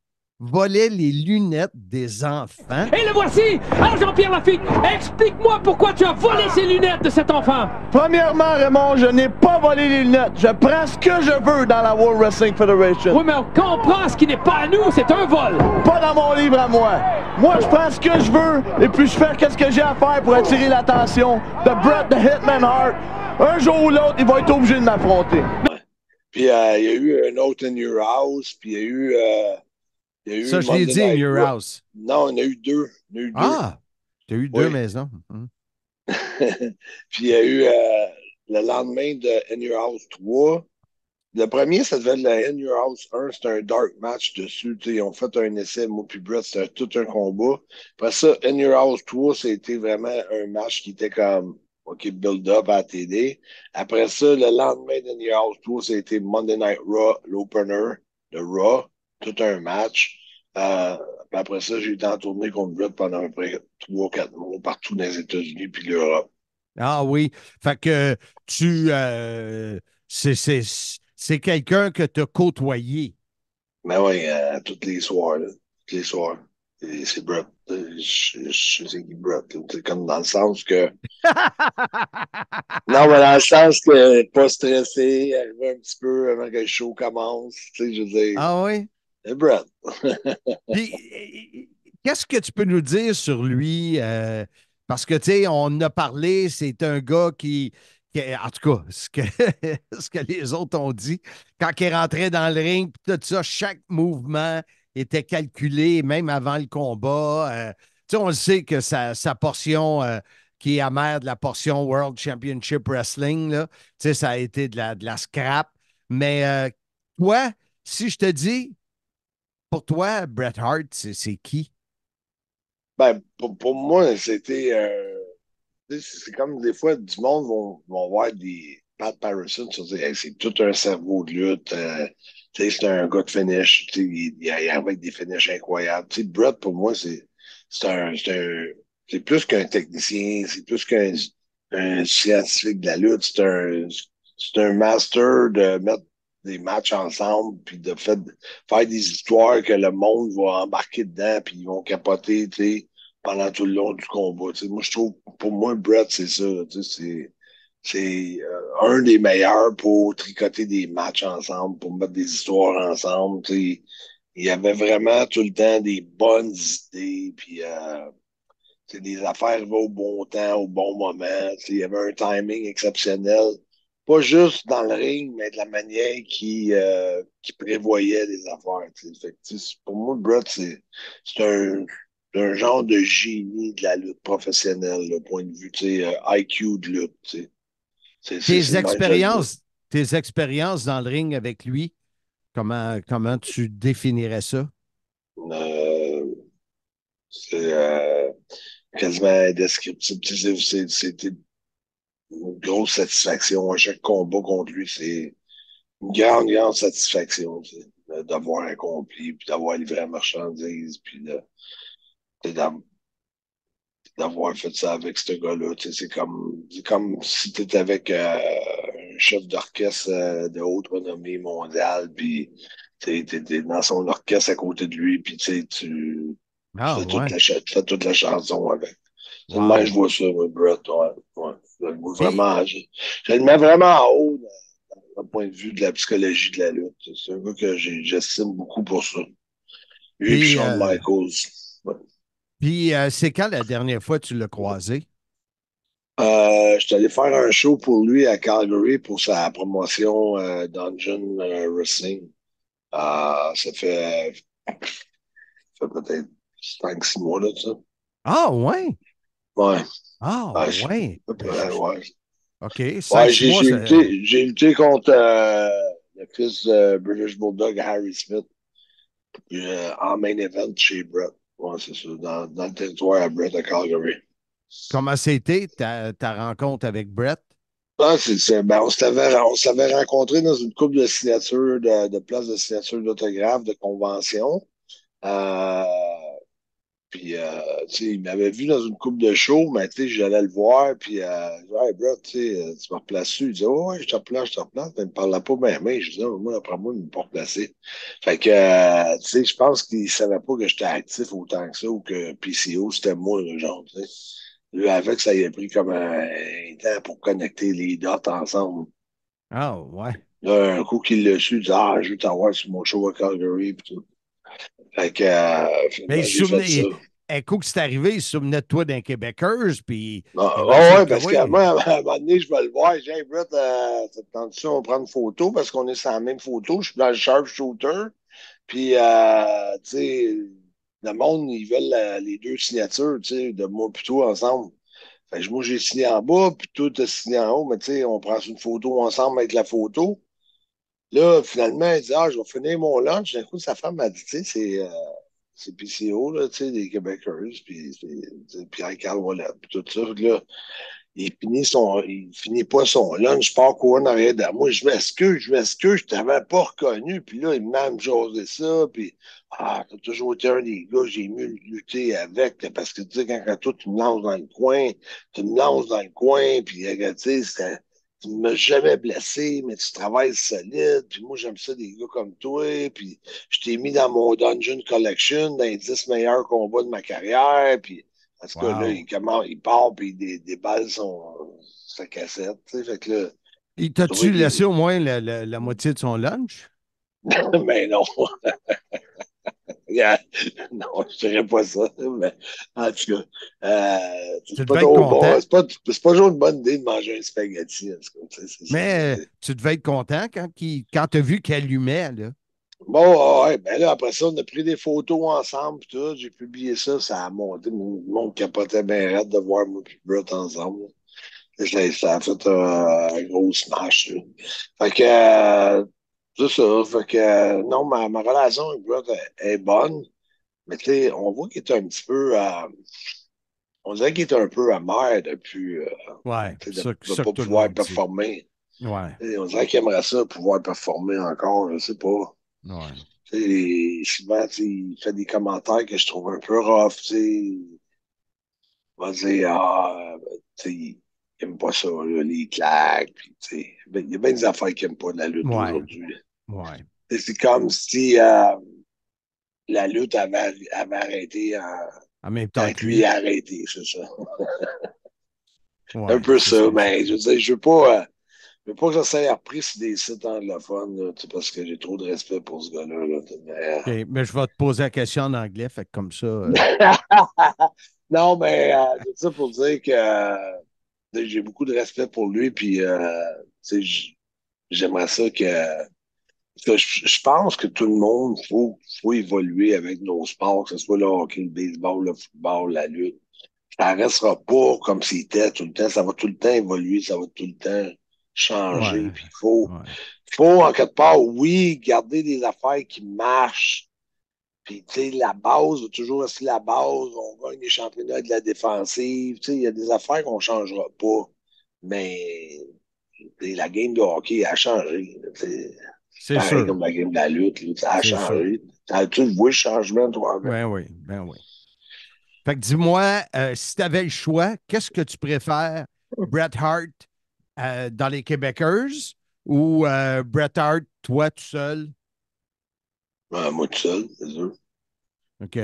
[SPEAKER 6] volait les lunettes des enfants.
[SPEAKER 16] Et le voici! Alors Jean-Pierre Lafitte, explique-moi pourquoi tu as volé ces lunettes de cet enfant!
[SPEAKER 14] Premièrement, Raymond, je n'ai pas volé les lunettes. Je prends ce que je veux dans la World Wrestling Federation.
[SPEAKER 16] Oui, mais on comprend ce qui n'est pas à nous, c'est un vol!
[SPEAKER 14] Pas dans mon livre à moi. Moi, je prends ce que je veux et puis je fais ce que j'ai à faire pour attirer l'attention de Bret the Hitman Hart. Un jour ou l'autre, il va être obligé de m'affronter.
[SPEAKER 15] Puis euh, il y a eu un autre In Your House, puis il y a eu. euh, il y a eu
[SPEAKER 6] Ça, je l'ai dit, Your. House.
[SPEAKER 15] Non, il y en a eu deux. A eu deux.
[SPEAKER 6] Ah, tu as eu deux maisons. Hum.
[SPEAKER 15] Puis il y a eu euh, le lendemain de In Your House 3. Le premier, ça devait être le In Your House 1, c'était un dark match dessus. tu sais, Ils ont fait un essai, moi puis Brett, c'était tout un combat. Après ça, In Your House 3, c'était vraiment un match qui était comme OK, build-up à la TD. Après ça, le lendemain d'In Your House 3, c'était Monday Night Raw, l'opener de Raw, tout un match. Euh, puis après ça, j'ai été en tournée contre Brett pendant à peu près 3-4 mois partout dans les États-Unis puis l'Europe.
[SPEAKER 6] Ah oui. Fait que tu. euh, c'est- quelqu'un que tu as côtoyé.
[SPEAKER 15] Ben oui, euh, tous les soirs, là. Tous les soirs. C'est Brett. Euh, Je, je sais qui Brett. C'est comme dans le sens que. non, mais dans le sens que pas stressé, arriver un petit peu avant que le show commence. Tu sais, je veux dire.
[SPEAKER 6] Ah oui?
[SPEAKER 15] C'est Brett.
[SPEAKER 6] Puis, qu'est-ce que tu peux nous dire sur lui? euh, parce que, tu sais, on a parlé, c'est un gars qui, en tout cas, ce que, ce que les autres ont dit, quand il rentrait dans le ring, tout ça, chaque mouvement était calculé, même avant le combat. euh, tu sais, on le sait que sa, sa portion euh, qui est amère de la portion World Championship Wrestling, là, tu sais, ça a été de la, de la scrap. Mais toi, si je te dis, pour toi, Bret Hart, c'est qui?
[SPEAKER 15] Ben, pour, pour moi, c'était. euh, c'est comme des fois, du monde vont, vont voir des Pat Patterson, c'est tout un cerveau de lutte. euh, c'est un gars de finish. Il, il avec des finishes incroyables. Tu sais, Brett, pour moi, c'est un, c'est plus qu'un technicien, c'est plus qu'un un scientifique de la lutte. C'est un, un master de mettre des matchs ensemble, puis de fait, faire des histoires que le monde va embarquer dedans, puis ils vont capoter, tu sais, pendant tout le long du combat. tu sais. Moi, je trouve, pour moi, Brett, c'est ça. tu sais, C'est euh, un des meilleurs pour tricoter des matchs ensemble, pour mettre des histoires ensemble. tu sais. Il y avait vraiment tout le temps des bonnes idées, puis euh, des affaires vont au bon temps, au bon moment. Il y avait un timing exceptionnel. Pas juste dans le ring, mais de la manière qu'il euh, qu'il prévoyait les affaires. Fait que, pour moi, Brett, c'est c'est un, un genre de génie de la lutte professionnelle, le point de vue, tu sais, euh, IQ de lutte.
[SPEAKER 6] Tes expériences, tes expériences dans le ring avec lui, comment, comment tu définirais ça?
[SPEAKER 15] Euh, c'est euh, quasiment indescriptible. C'était une grosse satisfaction à chaque combat contre lui. C'est une grande, grande satisfaction d'avoir accompli, puis d'avoir livré la marchandise, puis d'avoir fait ça avec ce gars-là. Tu sais, C'est comme, c'est comme si tu étais avec euh, un chef d'orchestre euh, de haute renommée mondiale, puis tu étais dans son orchestre à côté de lui, puis tu sais, tu
[SPEAKER 6] Ah,
[SPEAKER 15] fais, toute la, fais toute la chanson avec. C'est
[SPEAKER 6] Wow.
[SPEAKER 15] même, je vois ça, moi, Brett. Ouais, ouais. Je le vois vraiment, je, je le mets vraiment en haut d'un point de vue de la psychologie de la lutte. C'est un gars que j'estime beaucoup pour ça. Lui et
[SPEAKER 6] Puis,
[SPEAKER 15] Shawn
[SPEAKER 6] euh,
[SPEAKER 15] Michaels. Ouais.
[SPEAKER 6] Puis, euh, c'est quand la dernière fois que tu l'as croisé?
[SPEAKER 15] Euh, je suis allé faire un show pour lui à Calgary pour sa promotion euh, Dungeon Wrestling. Ça fait, ça fait peut-être 5-6 mois là, de ça.
[SPEAKER 6] Ah, ouais?
[SPEAKER 15] Ouais.
[SPEAKER 6] Ah,
[SPEAKER 15] Ouais, je-
[SPEAKER 6] ouais.
[SPEAKER 15] Ouais, ouais.
[SPEAKER 6] OK.
[SPEAKER 15] Ouais, j'ai j'ai lutté contre euh, le fils de British Bulldog, Harry Smith, euh, en main event chez Brett. Ouais, c'est ça, dans, dans le territoire à Brett à Calgary.
[SPEAKER 6] Comment c'était ta, ta rencontre avec Brett?
[SPEAKER 15] Ah, ben, on s'avait, on s'avait rencontrés dans une couple de signatures, de, de places de signature d'autographes, de conventions. Euh, puis euh, tu sais, il m'avait vu dans une coupe de show, mais tu sais, j'allais le voir, puis, euh, hey, bro, tu sais, euh, tu me replaces Il disait, oh, ouais, je te replace, je te replace. Mais il me parlait pas bien, mais je disais, oh, moi, après moi, il ne m'a pas replacé. Fait que, euh, tu sais, je pense qu'il savait pas que j'étais actif autant que ça, ou que PCO, c'était moi, le genre, tu sais. Lui, avec, ça y a pris comme un, un temps pour connecter les dots ensemble.
[SPEAKER 6] Ah, ouais.
[SPEAKER 15] Là, un coup qu'il l'a su, il dit, ah, je veux t'avoir sur mon show à Calgary, puis tout. Fait que, euh,
[SPEAKER 6] Mais
[SPEAKER 15] j'ai ça.
[SPEAKER 6] un coup que c'est arrivé, il se souvenait de toi d'un Québécois, puis.
[SPEAKER 15] Ah,
[SPEAKER 6] il
[SPEAKER 15] ouais,
[SPEAKER 6] a
[SPEAKER 15] parce
[SPEAKER 6] oui.
[SPEAKER 15] que moi, à un moment donné, je vais le voir. Dis, hey, Brett, euh, ça te tente-tu, on prend une photo parce qu'on est sur la même photo. Je suis dans le sharpshooter. Puis, euh, tu sais, le monde, ils veulent la- les deux signatures, tu sais, de moi plutôt ensemble. Fait que moi, j'ai signé en bas, puis toi, t'as signé en haut, mais tu sais, on prend une photo ensemble avec la photo. Là, finalement, il dit, ah, je vais finir mon lunch. D'un coup, sa femme m'a dit, tu sais, c'est, euh, PCO, là, tu sais, des Québécois, puis Pierre-Carl Wallet, puis tout ça. Là, il finit son, il finit pas son lunch, je pars courir en arrière de moi, je m'excuse, je m'excuse, je t'avais pas reconnu, puis là, il m'a même jasé ça, puis ah, t'as toujours été un des gars, j'ai mieux lutter avec, parce que tu sais, quand, quand toi, tu me lances dans le coin, tu me lances dans le coin, puis euh, tu sais, tu ne m'as jamais blessé, mais tu travailles solide, puis moi, j'aime ça des gars comme toi, puis je t'ai mis dans mon Dungeon Collection, dans les 10 meilleurs combats de ma carrière, puis en tout cas,
[SPEAKER 6] Wow.
[SPEAKER 15] là, il, commence, il part, puis des, des balles sont sa cassette, tu sais, fait que là,
[SPEAKER 6] Il T'as-tu laissé au moins la, la- la moitié de son lunch?
[SPEAKER 15] mais non. Non, je dirais pas ça, mais en tout cas, euh, c'est pas, bon. toujours une bonne idée de manger un spaghetti. en tout cas.
[SPEAKER 6] Mais euh, tu devais être content quand, quand tu as vu qu'il allumait, là.
[SPEAKER 15] Bon, ouais, ben là, après ça, on a pris des photos ensemble, tout. J'ai publié ça, ça a monté. Mon monde capotait bien raide de voir moi et Brett ensemble. Ça, a fait euh, un gros smash. là. Fait que, euh, c'est ça. Fait que, euh, non, ma, ma relation avec Brett est, est bonne. Mais tu sais, on voit qu'il est un petit peu. euh, on dirait qu'il est un peu amer depuis. euh,
[SPEAKER 6] Ouais,
[SPEAKER 15] de ne pas pouvoir performer.
[SPEAKER 6] Ouais,
[SPEAKER 15] On dirait qu'il aimerait ça, pouvoir performer encore, je sais pas.
[SPEAKER 6] ouais.
[SPEAKER 15] Tu sais, souvent, tu sais, il fait des commentaires que je trouve un peu rough, tu sais. Il va dire, ah, tu aime pas ça, là, les claques, Il y a bien des affaires qu'il aime pas de la lutte
[SPEAKER 6] Ouais.
[SPEAKER 15] aujourd'hui.
[SPEAKER 6] Ouais.
[SPEAKER 15] C'est comme si euh, la lutte avait, avait arrêté en,
[SPEAKER 6] En même temps que
[SPEAKER 15] lui arrêté, c'est ça.
[SPEAKER 6] Ouais,
[SPEAKER 15] un peu ça, mais je veux dire, je veux pas, euh, je veux pas que ça soit repris sur des sites anglophones, là, parce que j'ai trop de respect pour ce gars-là. là, sais, mais,
[SPEAKER 6] je vais te poser la question en anglais, fait comme ça. euh,
[SPEAKER 15] non, mais euh, c'est ça pour dire que euh, j'ai beaucoup de respect pour lui, puis euh, tu sais, j- j'aimerais ça que. je, pense que tout le monde, il faut, faut évoluer avec nos sports, que ce soit le hockey, le baseball, le football, la lutte. Ça restera pas comme c'était tout le temps. Ça va tout le temps évoluer, ça va tout le temps changer.
[SPEAKER 6] Ouais.
[SPEAKER 15] Puis il faut, faut, en quelque part, oui, garder des affaires qui marchent. Puis, tu sais, la base toujours rester la base. On gagne les championnats de la défensive. Tu sais, il y a des affaires qu'on ne changera pas. Mais la game de hockey a changé.
[SPEAKER 6] C'est sûr.
[SPEAKER 15] comme la game de la lutte. là, ça a changé. As- Tu vois, le changement, toi?
[SPEAKER 6] Ben oui, ben oui. Fait que dis-moi, euh, si tu avais le choix, qu'est-ce que tu préfères, Bret Hart euh, dans les Québécois ou euh, Bret Hart, toi tout seul?
[SPEAKER 15] Ouais, moi tout seul, c'est sûr.
[SPEAKER 6] OK.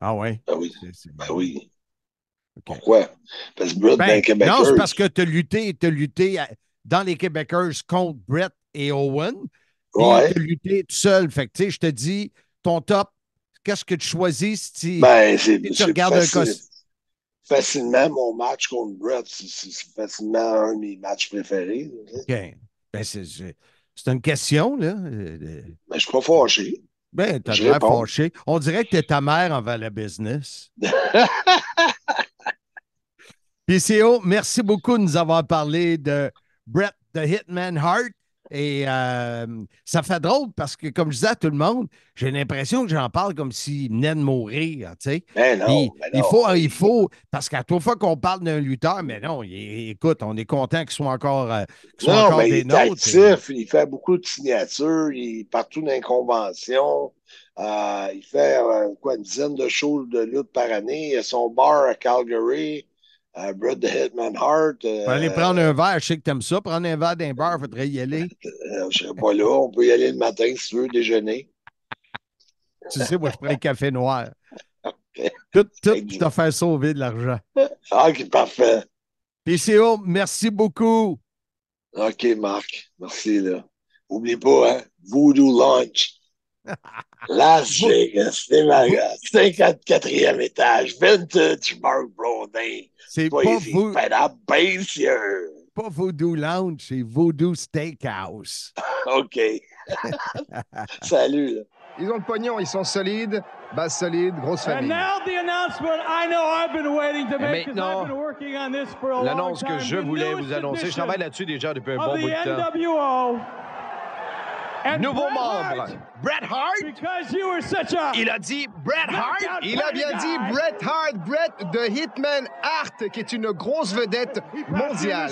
[SPEAKER 6] Ah ouais?
[SPEAKER 15] Ben oui.
[SPEAKER 6] C'est-
[SPEAKER 15] Ben oui. Pourquoi? Parce que Brett,
[SPEAKER 6] Ben,
[SPEAKER 15] dans Québécois.
[SPEAKER 6] non, c'est parce que tu as lutté, t'as lutté à- dans les Québécois contre Brett et Owen.
[SPEAKER 15] Ouais.
[SPEAKER 6] tu as lutté tout seul. Fait que, tu sais, je te dis, ton top, qu'est-ce que tu choisis si tu,
[SPEAKER 15] Ben,
[SPEAKER 6] si tu regardes un
[SPEAKER 15] facile-
[SPEAKER 6] cos-
[SPEAKER 15] facilement mon match contre Brett. C'est- facilement un de mes matchs préférés.
[SPEAKER 6] OK. Ben, c'est- une question, là. Euh,
[SPEAKER 15] Ben, je suis pas fâché.
[SPEAKER 6] Ben, t'as l'air fâché. On dirait que t'es ta mère envers la business. PCO, merci beaucoup de nous avoir parlé de Brett the Hitman Hart. Et euh, ça fait drôle parce que, comme je disais à tout le monde, j'ai l'impression que j'en parle comme s'il venait de mourir. Tu sais.
[SPEAKER 15] Ben non, ben
[SPEAKER 6] il faut, il faut, parce qu'à toute fois qu'on parle d'un lutteur, mais non, il- écoute, on est content qu'il soit encore, euh, qu'il soit
[SPEAKER 15] Non,
[SPEAKER 6] encore
[SPEAKER 15] mais il
[SPEAKER 6] des
[SPEAKER 15] est
[SPEAKER 6] nôtres.
[SPEAKER 15] actif, il fait beaucoup de signatures, il est partout dans les conventions. Euh, il fait euh, quoi, une dizaine de shows de lutte par année. Il a son bar à Calgary. Euh, Brett the Hitman Hart. euh,
[SPEAKER 6] Faut aller prendre un verre, je sais que t'aimes ça. Prendre un verre d'un bar, il faudrait y aller.
[SPEAKER 15] euh, je serai pas là. On peut y aller le matin si tu veux déjeuner.
[SPEAKER 6] Tu sais, moi, je prends un café noir. Tout, tout pour te faire sauver de l'argent.
[SPEAKER 15] Ah, ok, parfait.
[SPEAKER 6] PCO, merci beaucoup.
[SPEAKER 15] OK, Marc. Merci, là. Oublie pas, hein? Voodoo Lunch. Las Vegas, Nevada, 54e étage, vintage Mark Blondin.
[SPEAKER 6] C'est pas vous-. Pas Voodoo Lounge, c'est Voodoo Steakhouse.
[SPEAKER 15] OK. Salut, là.
[SPEAKER 8] Ils ont le pognon, ils sont solides, base solide, grosse
[SPEAKER 11] And
[SPEAKER 8] famille.
[SPEAKER 11] now the announcement I know I've been waiting to
[SPEAKER 17] Et
[SPEAKER 11] make 'cause
[SPEAKER 17] maintenant,
[SPEAKER 11] I've been working on this for a long
[SPEAKER 17] L'annonce que
[SPEAKER 11] time.
[SPEAKER 17] je voulais vous annoncer, je travaille là-dessus déjà depuis un bon bout de temps.
[SPEAKER 11] And
[SPEAKER 17] Nouveau
[SPEAKER 11] Bret
[SPEAKER 17] membre,
[SPEAKER 11] Hart,
[SPEAKER 17] Bret Hart.
[SPEAKER 11] Because you were such a
[SPEAKER 17] Il a dit Bret Hart.
[SPEAKER 8] Il a bien dit Bret Hart, Bret de Hitman Hart, qui est une grosse vedette mondiale.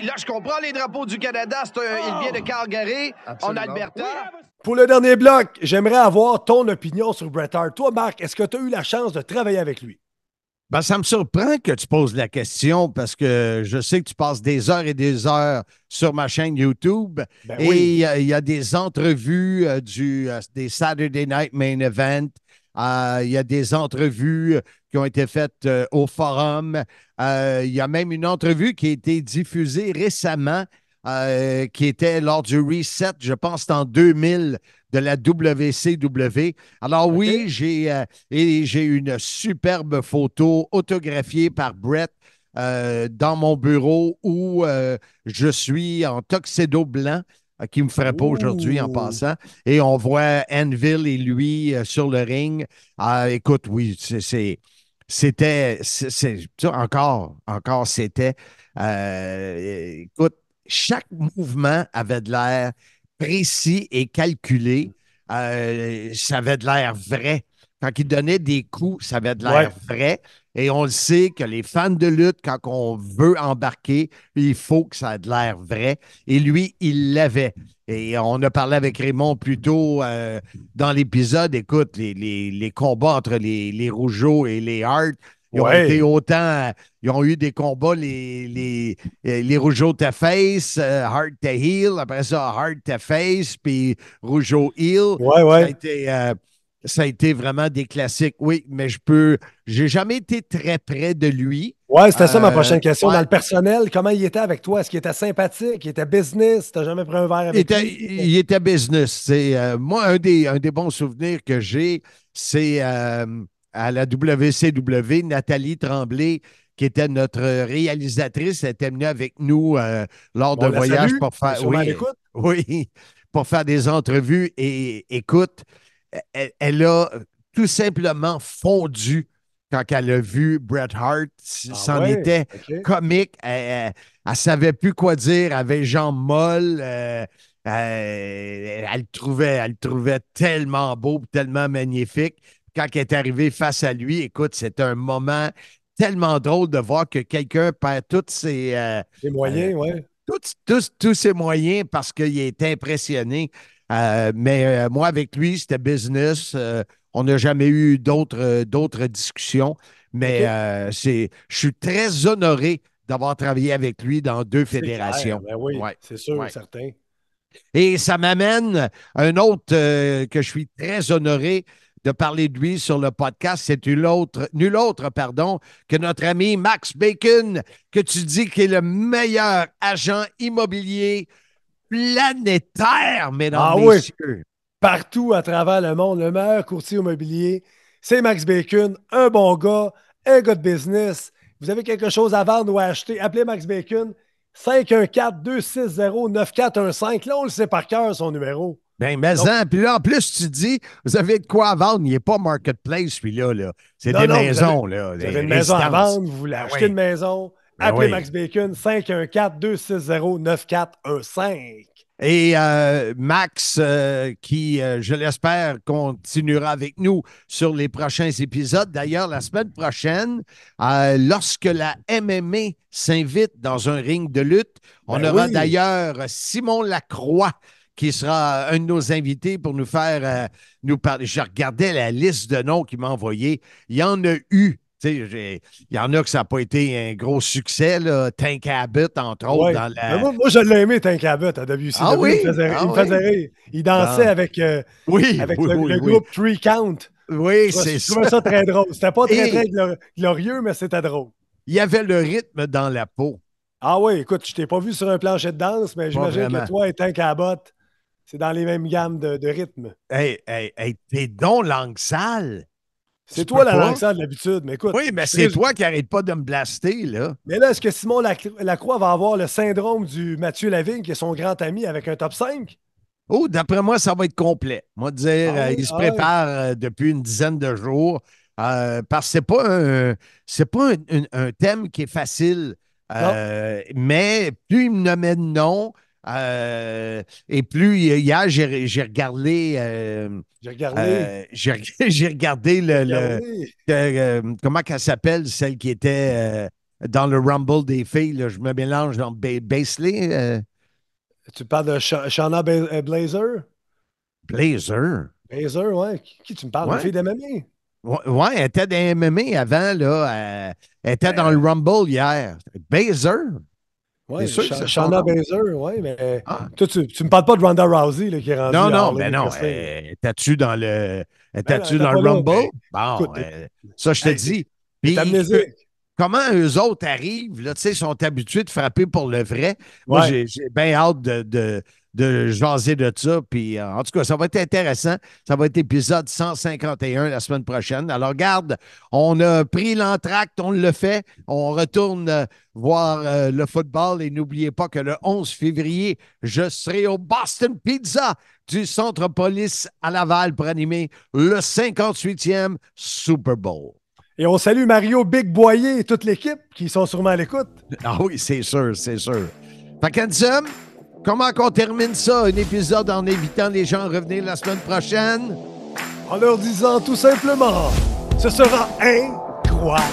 [SPEAKER 17] Là, je comprends les drapeaux du Canada. il vient de Calgary, en. Alberta.
[SPEAKER 7] Pour le dernier bloc, j'aimerais avoir ton opinion sur Bret Hart. Toi, Marc, est-ce que tu as eu la chance de travailler avec lui?
[SPEAKER 6] Ben, ça me surprend que tu poses la question parce que je sais que tu passes des heures et des heures sur ma chaîne YouTube.
[SPEAKER 7] Ben
[SPEAKER 6] et
[SPEAKER 7] oui.
[SPEAKER 6] il y a- il y, a des entrevues euh, du, euh, des Saturday Night Main Event. Euh, Il y a des entrevues qui ont été faites au forum. Il y a même une entrevue qui a été diffusée récemment, qui était lors du reset, je pense, en 2000 de la WCW. Alors oui, j'ai euh, j'ai une superbe photo autographiée par Brett euh, dans mon bureau où euh, je suis en tuxedo blanc qui me ferait pas aujourd'hui en passant. Et on voit Anvil et lui sur le ring. Ah, écoute, oui, c'est- c'était, encore, encore, c'était. écoute, chaque mouvement avait de l'air précis et calculé. Euh, ça avait de l'air vrai. Quand il donnait des coups, ça avait de l'air vrai. Et on le sait que les fans de lutte, quand on veut embarquer, il faut que ça ait de l'air vrai. Et lui, il l'avait. Et on a parlé avec Raymond plus tôt euh, dans l'épisode. Écoute, les, les- les combats entre les, les Rougeaux et les Hart, ils ont été autant. Ils ont eu des combats, les, les, euh, les Rougeaux to face, euh, Hart to heel, après ça, Hart to face, puis Rougeau heel.
[SPEAKER 7] Ouais, ouais.
[SPEAKER 6] Ça a été, euh, ça a été vraiment des classiques. Oui, mais je peux. J'ai jamais été très près de lui.
[SPEAKER 7] Ouais, c'était ça ma prochaine question.
[SPEAKER 6] ouais.
[SPEAKER 7] Dans le personnel, comment il était avec toi? Est-ce qu'il était sympathique? Il était business? T'as jamais pris un verre
[SPEAKER 6] Il
[SPEAKER 7] avec
[SPEAKER 6] était,
[SPEAKER 7] lui?
[SPEAKER 6] il était business. C'est, euh, moi, un des, un des bons souvenirs que j'ai, c'est euh, à la WCW, Nathalie Tremblay, qui était notre réalisatrice, elle était venue avec nous euh, lors d'un
[SPEAKER 7] la
[SPEAKER 6] voyage
[SPEAKER 7] salue.
[SPEAKER 6] pour faire. Oui, pour faire des entrevues. Et écoute, elle, elle a tout simplement fondu quand elle a vu Bret Hart. C'en
[SPEAKER 7] Ah ouais?
[SPEAKER 6] était comique. Elle, ne savait plus quoi dire. Elle avait les jambes molles. euh, euh, elle, le trouvait, elle le trouvait tellement beau, tellement magnifique. Quand elle est arrivée face à lui, écoute, c'était un moment tellement drôle de voir que quelqu'un perd tous ses, euh,
[SPEAKER 7] moyens,
[SPEAKER 6] euh,
[SPEAKER 7] ouais.
[SPEAKER 6] tous, tous- tous ses moyens parce qu'il est impressionné. Euh, mais moi, avec lui, c'était business. On n'a jamais eu d'autres d'autres discussions. Mais c'est, je suis très honoré d'avoir travaillé avec lui dans deux
[SPEAKER 7] C'est
[SPEAKER 6] fédérations.
[SPEAKER 7] clair, ben oui,
[SPEAKER 6] Ouais.
[SPEAKER 7] c'est sûr,
[SPEAKER 6] Ouais.
[SPEAKER 7] certain.
[SPEAKER 6] Et ça m'amène à un autre que je suis très honoré de parler de lui sur le podcast. C'est nul autre, nul autre pardon, que notre ami Max Bacon, que tu dis qu'il est le meilleur agent immobilier planétaire, mesdames,
[SPEAKER 7] Ah oui.
[SPEAKER 6] messieurs.
[SPEAKER 7] Partout à travers le monde, le meilleur courtier immobilier, c'est Max Bacon, un bon gars, un gars de business. Vous avez quelque chose à vendre ou à acheter, appelez Max Bacon 514-260-9415. Là, on le sait par cœur, son numéro.
[SPEAKER 6] Ben, mais
[SPEAKER 7] Donc-
[SPEAKER 6] en, puis là, en plus, tu dis, vous avez de quoi à vendre. Il n'est pas marketplace, celui-là. Là. C'est des
[SPEAKER 7] non, vous
[SPEAKER 6] maisons.
[SPEAKER 7] avez-
[SPEAKER 6] là,
[SPEAKER 7] Vous avez une maison à vendre, vous voulez
[SPEAKER 6] Ben
[SPEAKER 7] acheter
[SPEAKER 6] oui.
[SPEAKER 7] une maison,
[SPEAKER 6] Ben
[SPEAKER 7] appelez
[SPEAKER 6] oui.
[SPEAKER 7] Max Bacon 514-260-9415.
[SPEAKER 6] Et euh, Max, euh, qui, euh, je l'espère, continuera avec nous sur les prochains épisodes. D'ailleurs, la semaine prochaine, lorsque la MMA s'invite dans un ring de lutte, on
[SPEAKER 7] Ben
[SPEAKER 6] aura
[SPEAKER 7] oui.
[SPEAKER 6] d'ailleurs Simon Lacroix qui sera un de nos invités pour nous faire euh, nous parler. Je regardais la liste de noms qu'il m'a envoyé. Il y en a eu. Il y en a que ça n'a pas été un gros succès. Là. Tank Abbott, entre autres,
[SPEAKER 7] Ouais.
[SPEAKER 6] dans la.
[SPEAKER 7] Mais Moi, moi, je l'ai aimé, Tank Abbott, à WCW.
[SPEAKER 6] Ah oui?
[SPEAKER 7] Il me faisait,
[SPEAKER 6] Ah
[SPEAKER 7] il me
[SPEAKER 6] oui?
[SPEAKER 7] faisait rire. Il dansait
[SPEAKER 6] Ah.
[SPEAKER 7] avec, euh,
[SPEAKER 6] Oui,
[SPEAKER 7] avec
[SPEAKER 6] oui,
[SPEAKER 7] le,
[SPEAKER 6] oui,
[SPEAKER 7] le groupe Three Count.
[SPEAKER 6] Oui, c'est
[SPEAKER 7] Je trouvais
[SPEAKER 6] ça.
[SPEAKER 7] ça très drôle. C'était pas très,
[SPEAKER 6] Et-
[SPEAKER 7] très glor- glorieux, mais c'était drôle.
[SPEAKER 6] Il y avait le rythme dans la peau.
[SPEAKER 7] Ah oui, écoute, je t'ai pas vu sur un plancher de danse, mais j'imagine que toi et Tank Abbott, c'est dans les mêmes gammes de, de rythme.
[SPEAKER 6] Hey, hey, hey, t'es donc langue sale.
[SPEAKER 7] C'est toi la langue sale d'habitude, mais écoute.
[SPEAKER 6] Oui, mais c'est toi qui arrête pas de me blaster, là.
[SPEAKER 7] Mais là, est-ce que Simon Lac- Lacroix va avoir le syndrome du Mathieu Lavigne, qui est son grand ami avec un top 5?
[SPEAKER 6] Oh, d'après moi, ça va être complet. Moi, dire,
[SPEAKER 7] Ah
[SPEAKER 6] euh, il se
[SPEAKER 7] Ah
[SPEAKER 6] prépare euh, depuis une dizaine de jours. euh, parce que c'est pas un, c'est pas un, un- un thème qui est facile. euh, mais plus il me nommait de nom, euh, et plus hier, j'ai regardé. euh,
[SPEAKER 7] J'ai regardé.
[SPEAKER 6] euh, j'ai reg- j'ai regardé le. le-
[SPEAKER 7] Regardez.
[SPEAKER 6] euh, comment qu'elle s'appelle, celle qui était euh, dans le Rumble des filles? là, je me mélange dans Ba- Basley. euh,
[SPEAKER 7] Tu parles de Sha- Shauna Ba- euh, Blazer?
[SPEAKER 6] Blazer?
[SPEAKER 7] Blazer, ouais. Qui, tu me parles?
[SPEAKER 6] Ouais.
[SPEAKER 7] Une fille d'MMA?
[SPEAKER 6] Ouais, ouais, elle était dans MMA avant, là. euh, elle était dans le Rumble hier. Bazer.
[SPEAKER 7] Ouais,
[SPEAKER 6] T'es sûr que
[SPEAKER 7] Sha-
[SPEAKER 6] c'est son
[SPEAKER 7] Shauna
[SPEAKER 6] nom?
[SPEAKER 7] Blazer, ouais, mais toi, tu, tu me parles pas de Ronda Rousey là, qui est rendue
[SPEAKER 6] Non, non, mais non. Étais-tu dans le. Étais-tu
[SPEAKER 7] Ben,
[SPEAKER 6] dans le Rumble? Bon,
[SPEAKER 7] écoute,
[SPEAKER 6] euh, ça, je te dis. Puis, comment eux autres arrivent, là, tu sais, ils sont habitués de frapper pour le vrai. Moi,
[SPEAKER 7] Ouais.
[SPEAKER 6] j'ai- j'ai bien hâte de, de, de jaser de ça. Puis, euh, en tout cas, ça va être intéressant. Ça va être épisode 151 la semaine prochaine. Alors, regarde, on a pris l'entracte, on le fait. On retourne euh, voir euh, le football et n'oubliez pas que le 11 février, je serai au Boston Pizza du Centre Police à Laval pour animer le 58e Super Bowl.
[SPEAKER 7] Et on salue Mario Big Boyer et toute l'équipe qui sont sûrement à l'écoute.
[SPEAKER 6] Ah oui, c'est sûr, c'est sûr. Fait comment qu'on termine ça, un épisode en évitant les gens à revenir la semaine prochaine?
[SPEAKER 7] En leur disant tout simplement, ce sera incroyable!